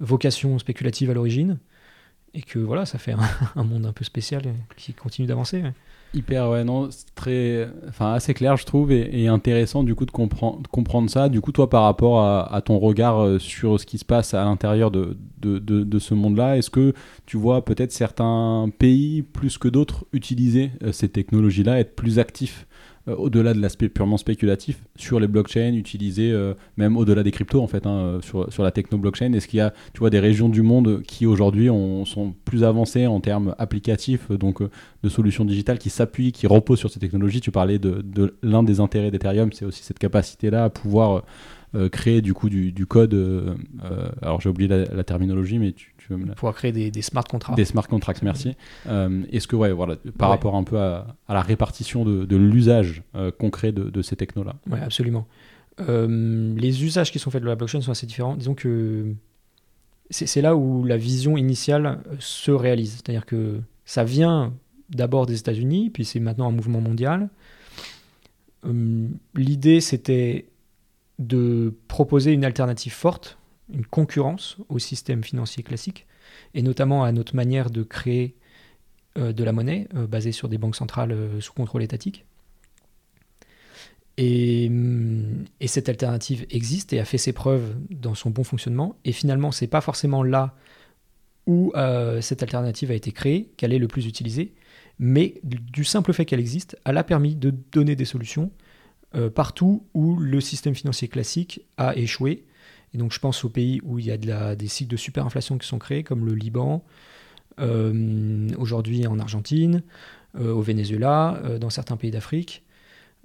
vocation spéculative à l'origine. Et que voilà, ça fait un, monde un peu spécial qui continue d'avancer. Hyper, ouais, non, très, enfin, assez clair, je trouve, et, intéressant du coup de, comprendre, comprendre ça. Du coup, toi, par rapport à, ton regard euh, sur ce qui se passe à l'intérieur de, de, de, ce monde-là, est-ce que tu vois peut-être certains pays plus que d'autres utiliser euh, ces technologies-là, être plus actifs euh, au-delà de l'aspect purement spéculatif, sur les blockchains utilisées, euh, même au-delà des cryptos en fait, hein, euh, sur, sur la techno-blockchain Est-ce qu'il y a tu vois, des régions du monde qui aujourd'hui sont plus avancées en termes applicatifs, donc de solutions digitales qui s'appuient, qui reposent sur ces technologies? Tu parlais de, de l'un des intérêts d'Ethereum, c'est aussi cette capacité-là à pouvoir créer du coup du, du code. alors j'ai oublié la, terminologie, mais tu, Pouvoir créer des, smart contracts. Des smart contracts, merci. Euh, est-ce que, ouais, voilà, par rapport un peu à, la répartition de, l'usage euh, concret de, ces technos-là Oui, absolument. Euh, les usages qui sont faits de la blockchain sont assez différents. Disons que c'est là où la vision initiale se réalise. C'est-à-dire que ça vient d'abord des États-Unis, puis c'est maintenant un mouvement mondial. L'idée, c'était de proposer une alternative forte une concurrence au système financier classique, et notamment à notre manière de créer euh, de la monnaie euh, basée sur des banques centrales euh, sous contrôle étatique. Et, hum, et, cette alternative existe et a fait ses preuves dans son bon fonctionnement. Et finalement, c'est pas forcément là où cette alternative a été créée qu'elle est le plus utilisée, mais du simple fait qu'elle existe, elle a permis de donner des solutions partout où le système financier classique a échoué et donc je pense aux pays où il y a des cycles de superinflation qui sont créés, comme le Liban, euh, aujourd'hui en Argentine, euh, au Venezuela, euh, dans certains pays d'Afrique,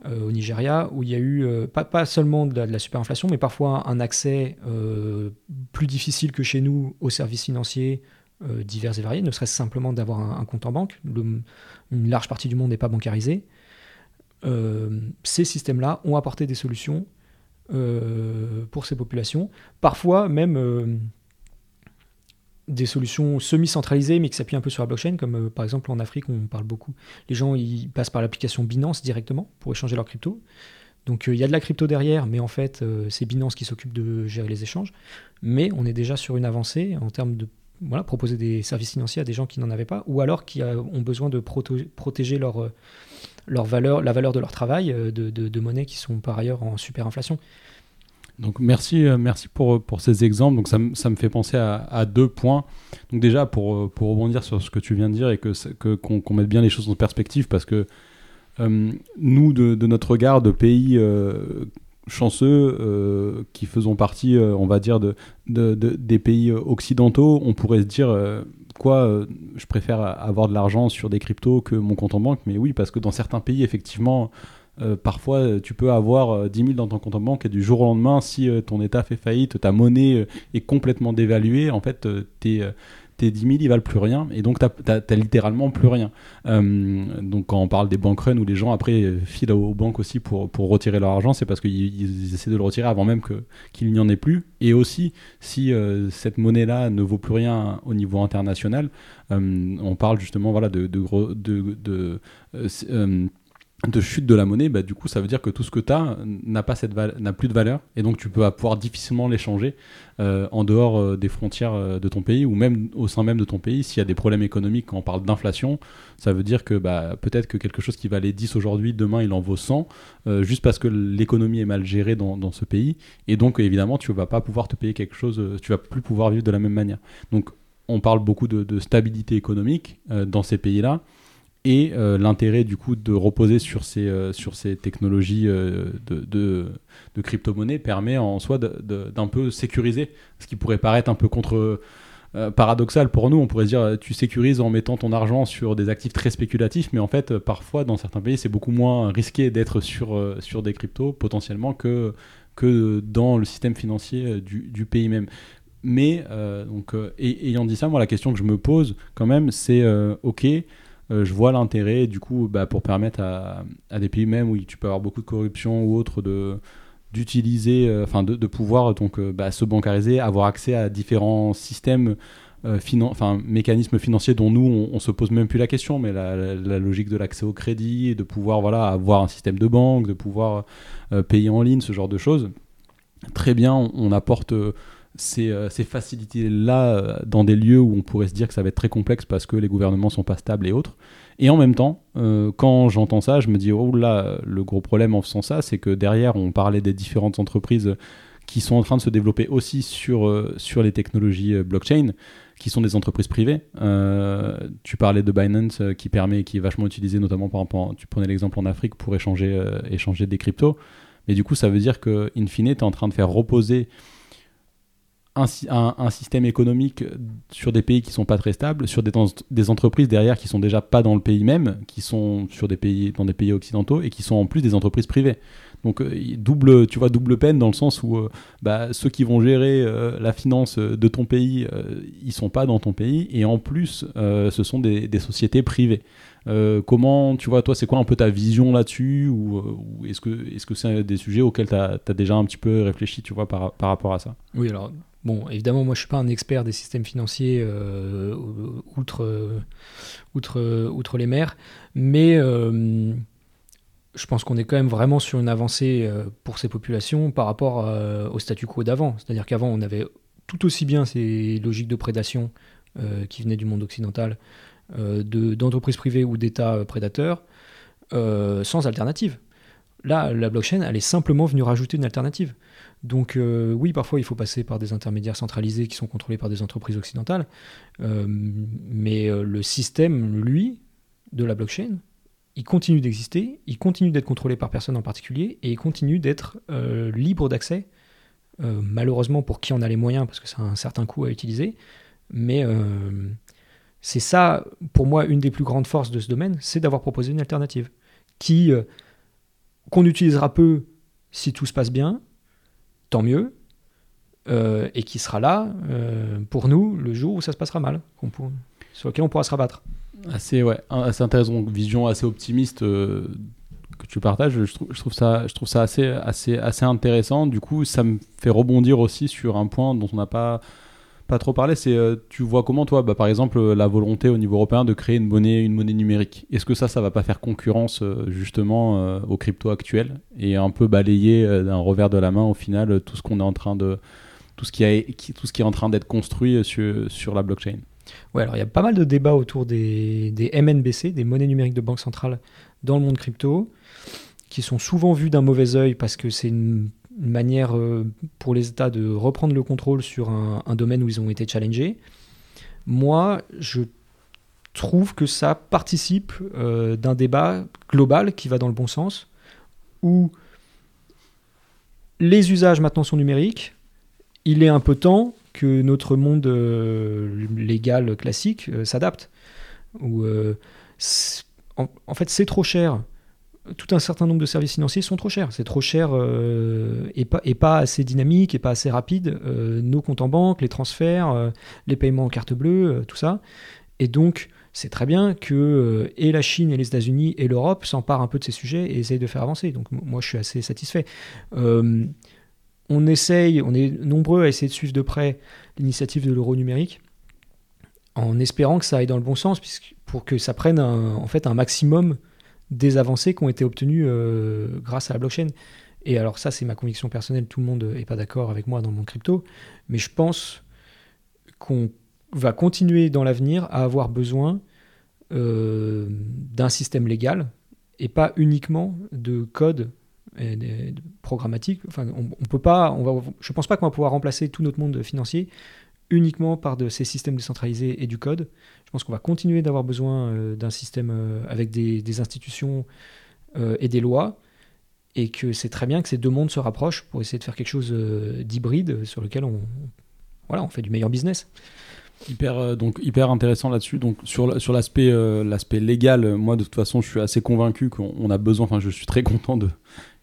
au Nigeria, où il y a eu pas, seulement de la, superinflation, mais parfois un accès plus difficile que chez nous aux services financiers divers et variés, ne serait-ce simplement d'avoir un, compte en banque. une large partie du monde n'est pas bancarisé. Ces systèmes-là ont apporté des solutions euh, pour ces populations. Parfois même euh, des solutions semi-centralisées mais qui s'appuient un peu sur la blockchain, comme euh, par exemple en Afrique on parle beaucoup. Les gens passent par l'application Binance directement pour échanger leurs crypto. Donc il y a de la crypto derrière, mais en fait c'est Binance qui s'occupe de gérer les échanges. Mais on est déjà sur une avancée en termes de proposer des services financiers à des gens qui n'en avaient pas, ou alors qui ont besoin de protéger leur leur valeur, la valeur de leur travail euh, de, de, monnaies qui sont par ailleurs en super inflation. Donc merci, euh, merci pour, pour ces exemples. Donc ça, ça me fait penser à, deux points. Donc déjà pour, pour rebondir sur ce que tu viens de dire et que qu'on mette bien les choses en perspective parce que nous, de, notre regard de pays chanceux qui faisons partie, on va dire, de, des pays occidentaux, on pourrait se dire quoi je préfère avoir de l'argent sur des cryptos que mon compte en banque. Mais oui, parce que dans certains pays, effectivement, euh, parfois, euh, tu peux avoir 10 euh, 000 dans ton compte en banque et du jour au lendemain, si ton État fait faillite, ta monnaie est complètement dévaluée, en fait, tes, tes 10 000, ils valent plus rien. Et donc, tu n'as littéralement plus rien. donc, quand on parle des bank runs où les gens, après, filent aux banques aussi pour, pour retirer leur argent, c'est parce qu'ils essaient de le retirer avant même qu'il n'y en ait plus. Et aussi, si cette monnaie-là ne vaut plus rien au niveau international, on parle justement voilà, de, de, gros, de, de de chute de la monnaie, bah, du coup, ça veut dire que tout ce que tu as n'a pas cette n'a plus de valeur, et donc tu peux pouvoir difficilement l'échanger euh, en dehors euh, des frontières euh, de ton pays ou même au sein même de ton pays. S'il y a des problèmes économiques, quand on parle d'inflation, ça veut dire que bah, peut-être que quelque chose qui valait 10 aujourd'hui, demain il en vaut 100, juste parce que l'économie est mal gérée dans, ce pays, et donc évidemment tu vas pas pouvoir te payer quelque chose, tu vas plus pouvoir vivre de la même manière. Donc on parle beaucoup de, de stabilité économique dans ces pays-là et euh, l'intérêt du coup de reposer sur ces, euh, sur ces technologies euh, de, de, crypto-monnaie permet en soi d'un peu sécuriser, ce qui pourrait paraître un peu paradoxal pour nous. On pourrait dire tu sécurises en mettant ton argent sur des actifs très spéculatifs, mais en fait parfois dans certains pays c'est beaucoup moins risqué d'être sur, sur des cryptos potentiellement que, que dans le système financier du pays même. Mais donc, ayant dit ça, moi la question que je me pose quand même c'est ok euh, je vois l'intérêt, du coup, bah, pour permettre à, des pays même où tu peux avoir beaucoup de corruption ou autre de d'utiliser, euh, enfin de, pouvoir donc euh, bah, se bancariser, avoir accès à différents systèmes, enfin mécanismes financiers dont nous on, se pose même plus la question, mais la, logique de l'accès au crédit, de pouvoir voilà avoir un système de banque, de pouvoir payer en ligne, ce genre de choses. Très bien, on apporte ces, facilités-là euh, dans des lieux où on pourrait se dire que ça va être très complexe parce que les gouvernements sont pas stables et autres. Et en même temps, euh, quand j'entends ça, je me dis, oh là, le gros problème en faisant ça, c'est que derrière, on parlait des différentes entreprises qui sont en train de se développer aussi sur, sur les technologies blockchain, qui sont des entreprises privées. tu parlais de Binance qui permet, qui est vachement utilisé, notamment par exemple, tu prenais l'exemple en Afrique pour échanger, échanger des cryptos. Mais du coup, ça veut dire que, in fine, tu es en train de faire reposer un, système économique sur des pays qui sont pas très stables, sur des, entreprises derrière qui sont déjà pas dans le pays même, qui sont sur des pays, dans des pays occidentaux et qui sont en plus des entreprises privées. Donc euh, double, tu vois, double peine dans le sens où euh, bah, ceux qui vont gérer euh, la finance de ton pays, ils sont pas dans ton pays et en plus, ce sont des, sociétés privées. comment, tu vois, toi, c'est quoi un peu ta vision là-dessus Ou, est-ce que c'est -ce c'est des sujets auxquels tu as, déjà un petit peu réfléchi, tu vois, par rapport à ça? Oui, alors Bon, évidemment, moi, je suis pas un expert des systèmes financiers euh, outre les mers, mais euh, je pense qu'on est quand même vraiment sur une avancée euh, pour ces populations par rapport au statu quo d'avant. C'est-à-dire qu'avant, on avait tout aussi bien ces logiques de prédation qui venaient du monde occidental, d'entreprises privées ou d'États prédateurs, sans alternative. Là, la blockchain, elle est simplement venue rajouter une alternative. Donc euh, oui, parfois il faut passer par des intermédiaires centralisés qui sont contrôlés par des entreprises occidentales, euh, mais euh, le système, lui, de la blockchain, il continue d'exister, il continue d'être contrôlé par personne en particulier, et il continue d'être libre d'accès, malheureusement pour qui en a les moyens, parce que c'est un certain coût à utiliser, mais c'est ça, pour moi, une des plus grandes forces de ce domaine, c'est d'avoir proposé une alternative, qui qu'on utilisera peu si tout se passe bien, tant mieux, euh, et qui sera là euh, pour nous le jour où ça se passera mal, sur lequel on pourra se rabattre. Assez, ouais, assez intéressant, vision assez optimiste euh, que tu partages. Je je trouve, ça, je trouve ça assez, assez, assez intéressant. Du coup, ça me fait rebondir aussi sur un point dont on n'a pas pas trop parlé, c'est euh, tu vois comment toi, bah, par exemple, euh, la volonté au niveau européen de créer une monnaie, une monnaie numérique. Est-ce que ça, ça va pas faire concurrence euh, justement aux cryptos actuels et un peu balayer d'un revers de la main au final tout ce qu'on est en train de tout ce qui, a, tout ce qui est en train d'être construit sur, sur la blockchain? Ouais, alors il y a pas mal de débats autour des, des MNBC, des monnaies numériques de banque centrale dans le monde crypto, qui sont souvent vus d'un mauvais oeil parce que c'est une une manière euh, pour les États de reprendre le contrôle sur un, domaine où ils ont été challengés. Moi, je trouve que ça participe d'un débat global qui va dans le bon sens, où les usages maintenant sont numériques. Il est un peu temps que notre monde légal classique s'adapte. Ou en, fait, c'est trop cher. Tout un certain nombre de services financiers sont trop chers. C'est trop cher euh, et, pas, et pas assez dynamique et pas assez rapide. Euh, nos comptes en banque, les transferts, euh, les paiements en carte bleue, tout ça. Et donc, c'est très bien que et la Chine et les États-Unis et l'Europe s'emparent un peu de ces sujets et essayent de faire avancer. Donc, moi, je suis assez satisfait. on essaye, on est nombreux à essayer de suivre de près l'initiative de l'euro numérique en espérant que ça aille dans le bon sens, puisque, pour que ça prenne en fait un maximum des avancées qui ont été obtenues euh, grâce à la blockchain. Et alors ça, c'est ma conviction personnelle, tout le monde n'est pas d'accord avec moi dans mon crypto, mais je pense qu'on va continuer dans l'avenir à avoir besoin euh, d'un système légal et pas uniquement de code programmatique. Enfin, on, peut pas, on va, je pense pas qu'on va pouvoir remplacer tout notre monde financier uniquement par de ces systèmes décentralisés et du code. Je pense qu'on va continuer d'avoir besoin euh, d'un système euh, avec des, institutions euh, et des lois, et que c'est très bien que ces deux mondes se rapprochent pour essayer de faire quelque chose d'hybride sur lequel on, voilà, on fait du meilleur business. Hyper, donc, hyper intéressant là-dessus. Donc, sur, sur l'aspect, l'aspect légal, moi, de toute façon, je suis assez convaincu qu'on a besoin, enfin, je suis très content de,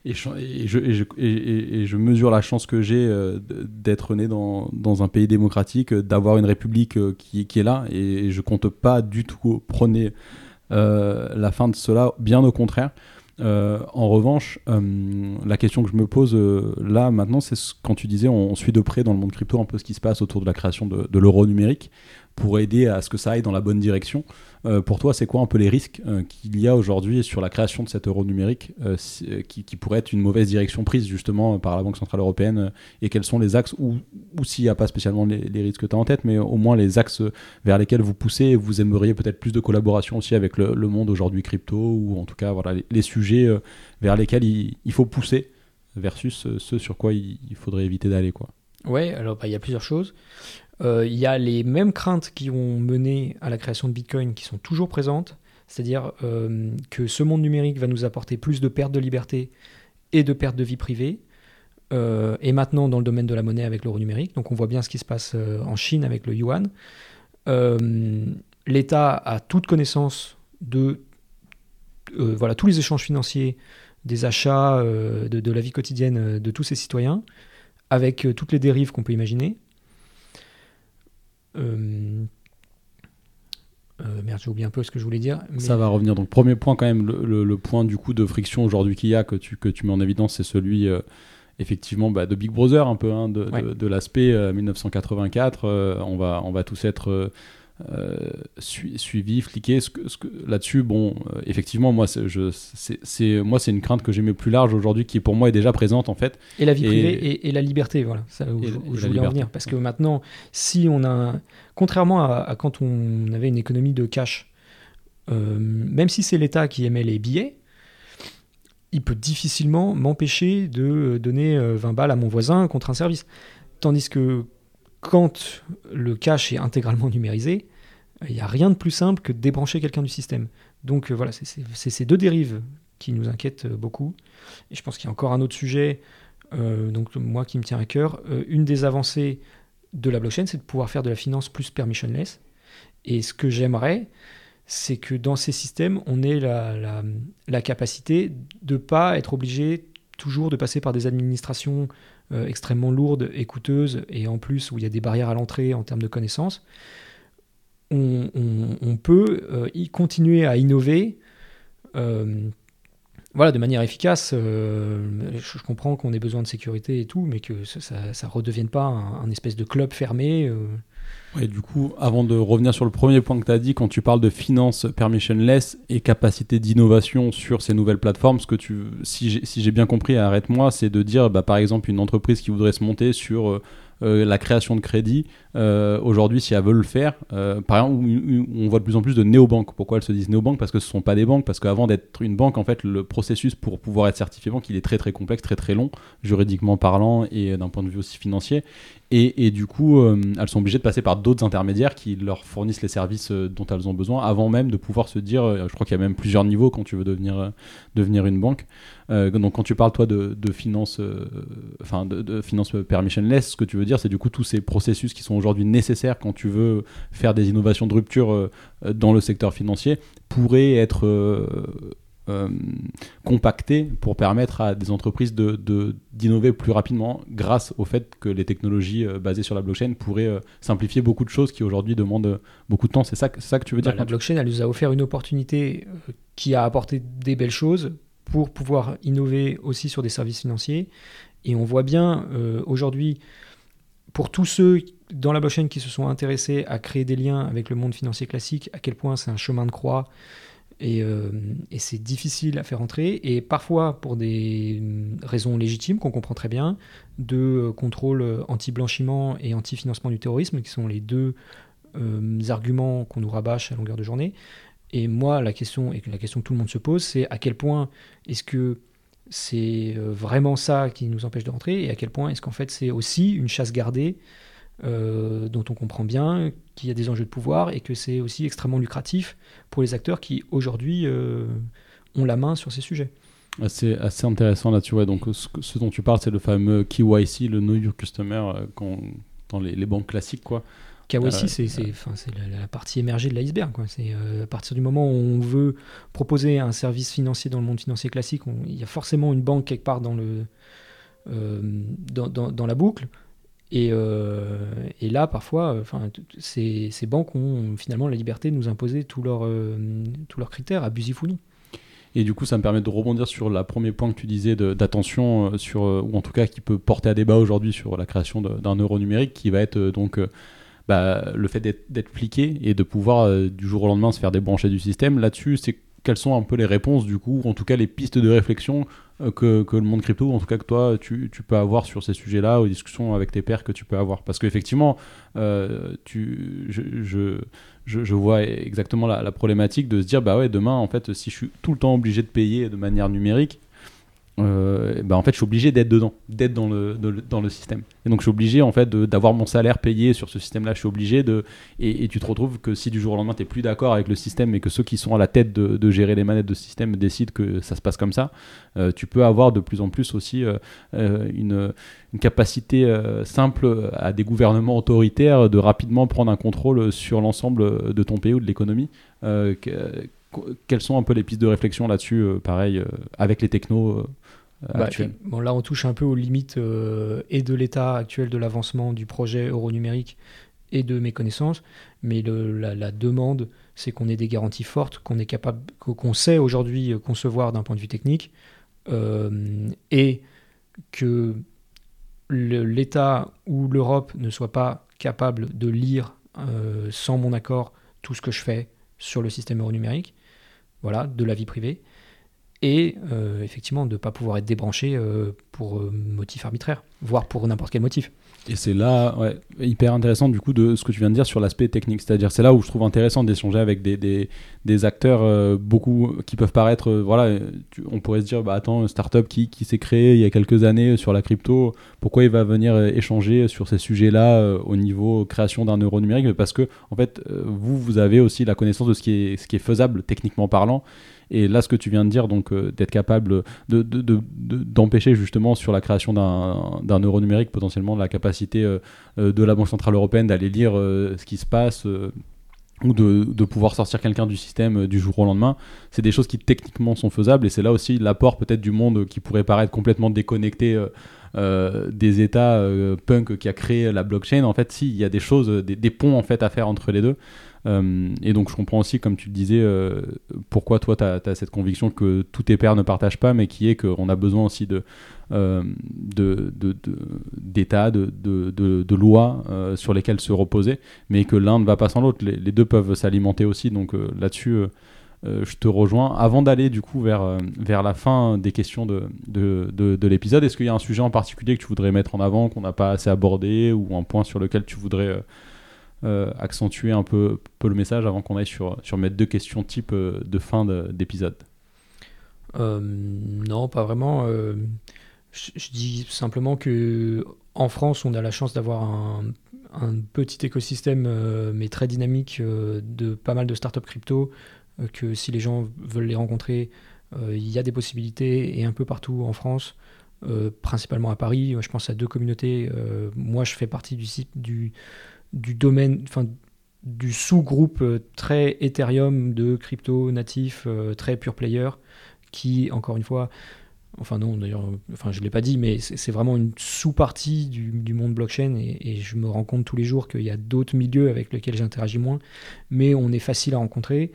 et je, mesure la chance que j'ai euh, d'être né dans, un pays démocratique, d'avoir une république euh, qui, est là, et, je compte pas du tout prôner euh, la fin de cela, bien au contraire. en revanche, la question que je me pose là maintenant, c'est quand tu disais on, suit de près dans le monde crypto un peu ce qui se passe autour de la création de l'euro numérique pour aider à ce que ça aille dans la bonne direction. Euh, pour toi, c'est quoi un peu les risques euh, qu'il y a aujourd'hui sur la création de cet euro numérique euh, qui, pourrait être une mauvaise direction prise justement par la Banque Centrale Européenne et quels sont les axes, ou, s'il n'y a pas spécialement les, risques que tu as en tête, mais au moins les axes vers lesquels vous poussez et vous aimeriez peut-être plus de collaboration aussi avec le, monde aujourd'hui crypto ou en tout cas voilà, les, sujets vers lesquels il, faut pousser versus ceux sur quoi il, faudrait éviter d'aller. quoi. Ouais, alors bah, il y a plusieurs choses. Euh, il y a les mêmes craintes qui ont mené à la création de Bitcoin qui sont toujours présentes, c'est-à-dire euh, que ce monde numérique va nous apporter plus de pertes de liberté et de pertes de vie privée, euh, et maintenant dans le domaine de la monnaie avec l'euro numérique. Donc on voit bien ce qui se passe en Chine avec le yuan. L'État a toute connaissance de tous les échanges financiers, des achats, de, la vie quotidienne de tous ses citoyens, avec toutes les dérives qu'on peut imaginer. Euh, euh, merde, j'ai oublié un peu ce que je voulais dire. Ça va revenir. Donc, premier point, quand même, le, point du coup de friction aujourd'hui qu'il y a, que tu, que tu mets en évidence, c'est celui euh, effectivement bah, de Big Brother, un peu, hein, de, de, l'aspect 1984. on, va, on va tous être euh, suivi, fliqué. Ce que, ce que, Là-dessus, bon, euh, effectivement, moi, c'est moi, c'est une crainte que j'aimais plus large aujourd'hui, qui pour moi est déjà présente en fait. Et la vie privée et, la liberté, voilà, ça où, je voulais en venir. Parce que maintenant, si on a, contrairement à, quand on avait une économie de cash, euh, même si c'est l'État qui émet les billets, il peut difficilement m'empêcher de donner 20 balles à mon voisin contre un service. Tandis que quand le cache est intégralement numérisé, il n'y a rien de plus simple que de débrancher quelqu'un du système. Donc euh, voilà, c'est ces deux dérives qui nous inquiètent euh, beaucoup. Et je pense qu'il y a encore un autre sujet, euh, donc moi qui me tient à cœur. une des avancées de la blockchain, c'est de pouvoir faire de la finance plus permissionless. Et ce que j'aimerais, c'est que dans ces systèmes, on ait la, la capacité de ne pas être obligé toujours de passer par des administrations euh, extrêmement lourde et coûteuse, et en plus où il y a des barrières à l'entrée en termes de connaissances, on, peut euh, y continuer à innover euh, de manière efficace. je, comprends qu'on ait besoin de sécurité et tout, mais que ça ne redevienne pas un, espèce de club fermé. Et du coup, avant de revenir sur le premier point que tu as dit, quand tu parles de finance permissionless et capacité d'innovation sur ces nouvelles plateformes, ce que tu, si j'ai bien compris, arrête-moi, c'est de dire, bah, par exemple, une entreprise qui voudrait se monter sur euh, la création de crédit, aujourd'hui, si elles veulent le faire, par exemple, on voit de plus en plus de néobanques. Pourquoi elles se disent néobanques? Parce que ce ne sont pas des banques, parce qu'avant d'être une banque, en fait, le processus pour pouvoir être certifié banque, il est très très complexe, très très long, juridiquement parlant et d'un point de vue aussi financier. Et, du coup, euh, elles sont obligées de passer par d'autres intermédiaires qui leur fournissent les services euh, dont elles ont besoin avant même de pouvoir se dire, euh, je crois qu'il y a même plusieurs niveaux quand tu veux devenir, devenir une banque. donc quand tu parles toi de, de finance, de, finance permissionless, ce que tu veux dire, c'est du coup tous ces processus qui sont aujourd'hui nécessaires quand tu veux faire des innovations de rupture dans le secteur financier pourraient être euh, compacté pour permettre à des entreprises de, d'innover plus rapidement grâce au fait que les technologies euh, basées sur la blockchain pourraient euh, simplifier beaucoup de choses qui aujourd'hui demandent beaucoup de temps. C'est ça, ça que tu veux dire bah, La blockchain, elle nous a offert une opportunité qui a apporté des belles choses pour pouvoir innover aussi sur des services financiers. Et on voit bien aujourd'hui, pour tous ceux dans la blockchain qui se sont intéressés à créer des liens avec le monde financier classique, à quel point c'est un chemin de croix euh, et, c'est difficile à faire entrer. Et parfois, pour des raisons légitimes qu'on comprend très bien, de euh, contrôle anti-blanchiment et anti-financement du terrorisme, qui sont les deux euh, arguments qu'on nous rabâche à longueur de journée. Et moi, la question, et la question que tout le monde se pose, c'est à quel point est-ce que c'est vraiment ça qui nous empêche de rentrer, et à quel point est-ce qu'en fait c'est aussi une chasse gardée euh, dont on comprend bien qu'il y a des enjeux de pouvoir et que c'est aussi extrêmement lucratif pour les acteurs qui aujourd'hui euh, ont la main sur ces sujets. C'est assez intéressant là-dessus. Donc, ce, dont tu parles, c'est le fameux KYC, le Know Your Customer, euh, dans les, banques classiques. Quoi. KYC, c'est la, la, partie émergée de l'iceberg. C'est à partir du moment où on veut proposer un service financier dans le monde financier classique, il y a forcément une banque quelque part dans, le, dans, dans la boucle. Euh, et, là, parfois, euh, enfin, ces, ces, banques ont finalement la liberté de nous imposer tous leurs, euh, leurs critères, abusifs ou non. Et du coup, ça me permet de rebondir sur le premier point que tu disais d'attention, sur, ou en tout cas qui peut porter à débat aujourd'hui sur la création d'un euro numérique, qui va être donc bah, le fait d'être pliqué et de pouvoir du jour au lendemain se faire débrancher du système. Là-dessus, c'est quelles sont un peu les réponses du coup, en tout cas les pistes de réflexion euh, que, que, le monde crypto, en tout cas que toi, tu, tu peux avoir sur ces sujets-là, aux discussions avec tes pairs que tu peux avoir. Parce qu'effectivement, euh, je, je, je, vois exactement la, la, problématique de se dire, bah ouais, demain, en fait, si je suis tout le temps obligé de payer de manière numérique, bah en fait je suis obligé d'être dedans, d'être dans le, dans le système. Et donc je suis obligé en fait d'avoir mon salaire payé sur ce système-là. Je suis obligé de et, tu te retrouves que si du jour au lendemain tu n'es plus d'accord avec le système et que ceux qui sont à la tête de, gérer les manettes de ce système décident que ça se passe comme ça, euh, tu peux avoir de plus en plus aussi euh, une, capacité simple à des gouvernements autoritaires de rapidement prendre un contrôle sur l'ensemble de ton pays ou de l'économie. Quelles sont un peu les pistes de réflexion là-dessus, pareil, avec les technos euh, bah, bon, là, on touche un peu aux limites euh, et de l'état actuel de l'avancement du projet euro numérique et de mes connaissances, mais la, demande, c'est qu'on ait des garanties fortes, qu'on est capable, qu'on sait aujourd'hui concevoir d'un point de vue technique, euh, et que l'État ou l'Europe ne soit pas capable de lire sans mon accord tout ce que je fais sur le système euro numérique, voilà, de la vie privée et euh, effectivement de ne pas pouvoir être débranché euh, pour euh, motif arbitraire, voire pour n'importe quel motif. Et c'est là, ouais, hyper intéressant du coup de ce que tu viens de dire sur l'aspect technique. C'est-à-dire, c'est là où je trouve intéressant d'échanger avec des, des, des acteurs beaucoup qui peuvent paraître, voilà, on pourrait se dire, bah attends, startup qui, qui s'est créée il y a quelques années sur la crypto, pourquoi il va venir échanger sur ces sujets-là au niveau création d'un euro numérique? Parce que en fait, vous, vous avez aussi la connaissance de ce qui est, ce qui est faisable techniquement parlant. Et là, ce que tu viens de dire, donc euh, d'être capable d'empêcher de, de, justement sur la création d'un euro numérique potentiellement la capacité euh, euh, de la Banque Centrale Européenne d'aller lire ce qui se passe ou de, pouvoir sortir quelqu'un du système du jour au lendemain, c'est des choses qui techniquement sont faisables et c'est là aussi l'apport peut-être du monde qui pourrait paraître complètement déconnecté des États punk qui a créé la blockchain. En fait, si, il y a des choses, des, des, ponts en fait à faire entre les deux. Euh, et donc je comprends aussi, comme tu disais, euh, pourquoi toi tu as, cette conviction que tous tes pairs ne partagent pas, mais qui est qu'on a besoin aussi de, euh, d'états, de, de, lois sur lesquelles se reposer, mais que l'un ne va pas sans l'autre. Les, deux peuvent s'alimenter aussi. Donc là-dessus, je te rejoins. Avant d'aller du coup vers, vers la fin des questions de, de, de, l'épisode, est-ce qu'il y a un sujet en particulier que tu voudrais mettre en avant, qu'on n'a pas assez abordé, ou un point sur lequel tu voudrais accentuer un peu, le message avant qu'on aille sur, sur mes deux questions type de fin d'épisode Non, pas vraiment. Je, dis simplement que en France, on a la chance d'avoir un, petit écosystème, mais très dynamique, de pas mal de startups crypto euh, que si les gens veulent les rencontrer, euh, il y a des possibilités et un peu partout en France. Euh, principalement à Paris. Je pense à deux communautés. moi, je fais partie du, du, du domaine, enfin, du sous-groupe très Ethereum de crypto natif, très pure player, qui, encore une fois, enfin non, d'ailleurs, enfin, je ne l'ai pas dit, mais c'est vraiment une sous-partie du, monde blockchain et, je me rends compte tous les jours qu'il y a d'autres milieux avec lesquels j'interagis moins, mais on est facile à rencontrer.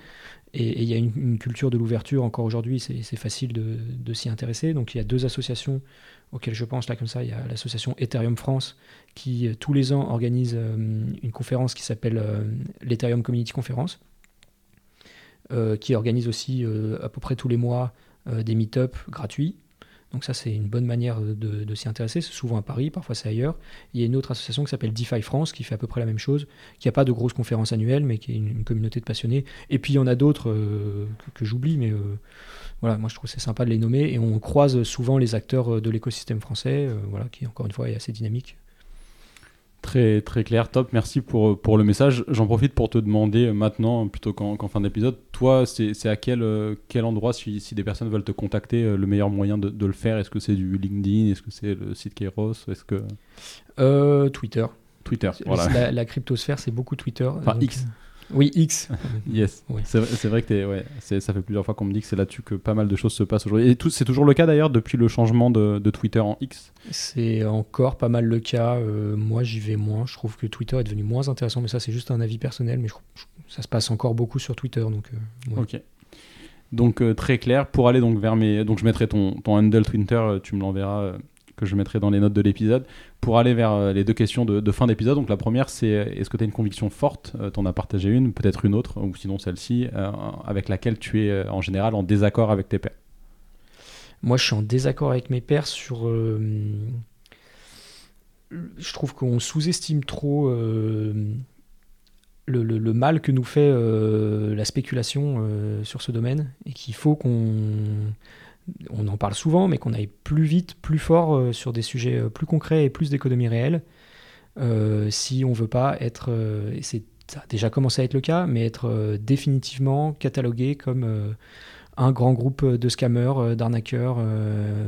Et il y a une, culture de l'ouverture encore aujourd'hui, c'est facile de s'y intéresser. Donc il y a deux associations auxquelles je pense là comme ça. Il y a l'association Ethereum France qui euh, tous les ans organise euh, une conférence qui s'appelle euh, l'Ethereum Community Conference, qui organise aussi à peu près tous les mois des meet-up gratuits. Donc ça, c'est une bonne manière de, s'y intéresser. C'est souvent à Paris, parfois c'est ailleurs. Il y a une autre association qui s'appelle DeFi France, qui fait à peu près la même chose, qui n'a pas de grosses conférences annuelles, mais qui est une, communauté de passionnés. Et puis il y en a d'autres que, j'oublie, mais voilà, moi je trouve c'est sympa de les nommer. Et on croise souvent les acteurs de l'écosystème français, euh, voilà, qui encore une fois est assez dynamique. Très, très clair, top. Merci pour, pour le message. J'en profite pour te demander maintenant, plutôt qu'en fin d'épisode, toi, c'est à quel, euh, quel endroit, si, si, des personnes veulent te contacter, euh, le meilleur moyen de, de le faire? Est-ce que c'est du LinkedIn? Est-ce que c'est le site Kairos? Est-ce que... Euh, Twitter. Twitter, voilà. La, la cryptosphère, c'est beaucoup Twitter. Enfin, X. Oui, X. yes. C'est vrai que ouais, ça fait plusieurs fois qu'on me dit que c'est là-dessus que pas mal de choses se passent aujourd'hui. Et c'est toujours le cas d'ailleurs depuis le changement de, Twitter en X? C'est encore pas mal le cas. Euh, moi, j'y vais moins. Je trouve que Twitter est devenu moins intéressant, mais ça, c'est juste un avis personnel. Mais ça se passe encore beaucoup sur Twitter. Donc, euh, Ok. Donc, euh, très clair. Pour aller donc vers mes. Donc, je mettrai ton, ton handle Twitter, tu me l'enverras que je mettrai dans les notes de l'épisode, pour aller vers euh, les deux questions de, fin d'épisode. Donc la première, c'est euh, est-ce que tu as une conviction forte, euh, tu en as partagé une, peut-être une autre, ou sinon celle-ci, avec laquelle tu es en général en désaccord avec tes pairs? Moi, je suis en désaccord avec mes pairs sur... je trouve qu'on sous-estime trop... Le, le, mal que nous fait la spéculation sur ce domaine et qu'il faut qu'on on en parle souvent, mais qu'on aille plus vite, plus fort euh, sur des sujets euh, plus concrets et plus d'économie réelle, euh, si on veut pas être, et c'est ça a déjà commencé à être le cas, mais être définitivement catalogué comme un grand groupe de scammers, d'arnaqueurs,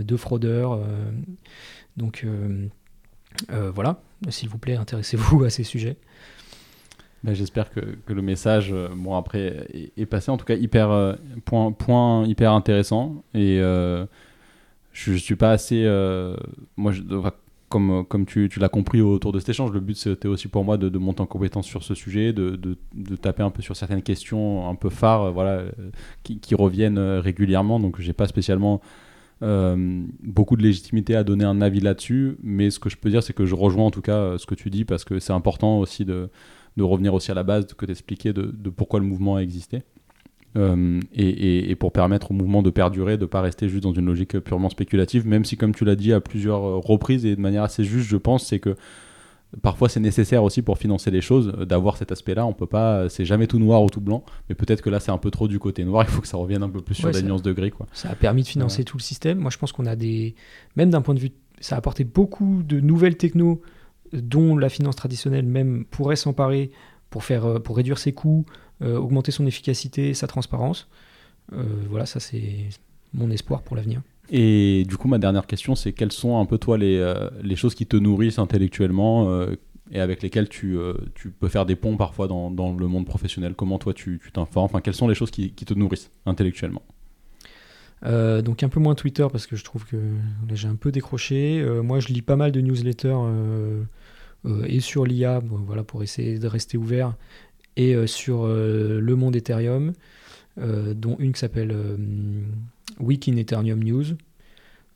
de fraudeurs. donc voilà, s'il vous plaît, intéressez-vous à ces sujets. Ben, j'espère que, le message, euh, bon après, est, passé. En tout cas, hyper euh, point, point hyper intéressant. Et euh, je, ne suis pas assez, moi, je, comme, comme tu, tu l'as compris autour de cet échange, le but c'était aussi pour moi de, de, monter en compétence sur ce sujet, de, de, de, taper un peu sur certaines questions un peu phares, voilà, qui, qui reviennent régulièrement. Donc, j'ai pas spécialement beaucoup de légitimité à donner un avis là-dessus, mais ce que je peux dire, c'est que je rejoins en tout cas ce que tu dis parce que c'est important aussi de de revenir aussi à la base que d'expliquer de, de, pourquoi le mouvement a existé. Euh, et, et, pour permettre au mouvement de perdurer, de ne pas rester juste dans une logique purement spéculative, même si, comme tu l'as dit à plusieurs reprises et de manière assez juste, je pense, c'est que parfois c'est nécessaire aussi pour financer les choses d'avoir cet aspect-là. On peut pas, c'est jamais tout noir ou tout blanc, mais peut-être que là c'est un peu trop du côté noir. Il faut que ça revienne un peu plus sur des nuances de gris, quoi. Ça a permis de financer tout le système. Moi, je pense qu'on a des, même d'un point de vue, ça a apporté beaucoup de nouvelles technos dont la finance traditionnelle même pourrait s'emparer pour, faire, euh, pour réduire ses coûts, euh, augmenter son efficacité, sa transparence. Euh, voilà, ça c'est mon espoir pour l'avenir. Et du coup, ma dernière question, c'est quelles sont un peu toi les, les choses qui te nourrissent intellectuellement et avec lesquelles tu, tu, peux faire des ponts parfois dans, le monde professionnel? Comment toi tu t'informes? Enfin, quelles sont les choses qui, te nourrissent intellectuellement? Donc un peu moins Twitter parce que je trouve que j'ai un peu décroché. moi je lis pas mal de newsletters euh, et sur l'IA, voilà, pour essayer de rester ouvert, et euh, sur euh, le monde Ethereum, dont une qui s'appelle Week in Ethereum News,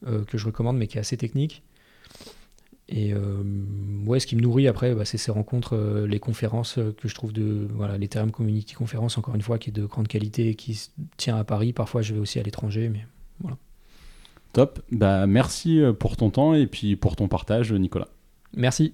que je recommande mais qui est assez technique. Et ouais, ce qui me nourrit après, bah, c'est ces rencontres, les conférences que je trouve de. Voilà, l'Ethereum Community Conference, encore une fois, qui est de grande qualité et qui tient à Paris. Parfois, je vais aussi à l'étranger, mais voilà. Top. Bah, merci pour ton temps et puis pour ton partage, Nicolas. Merci.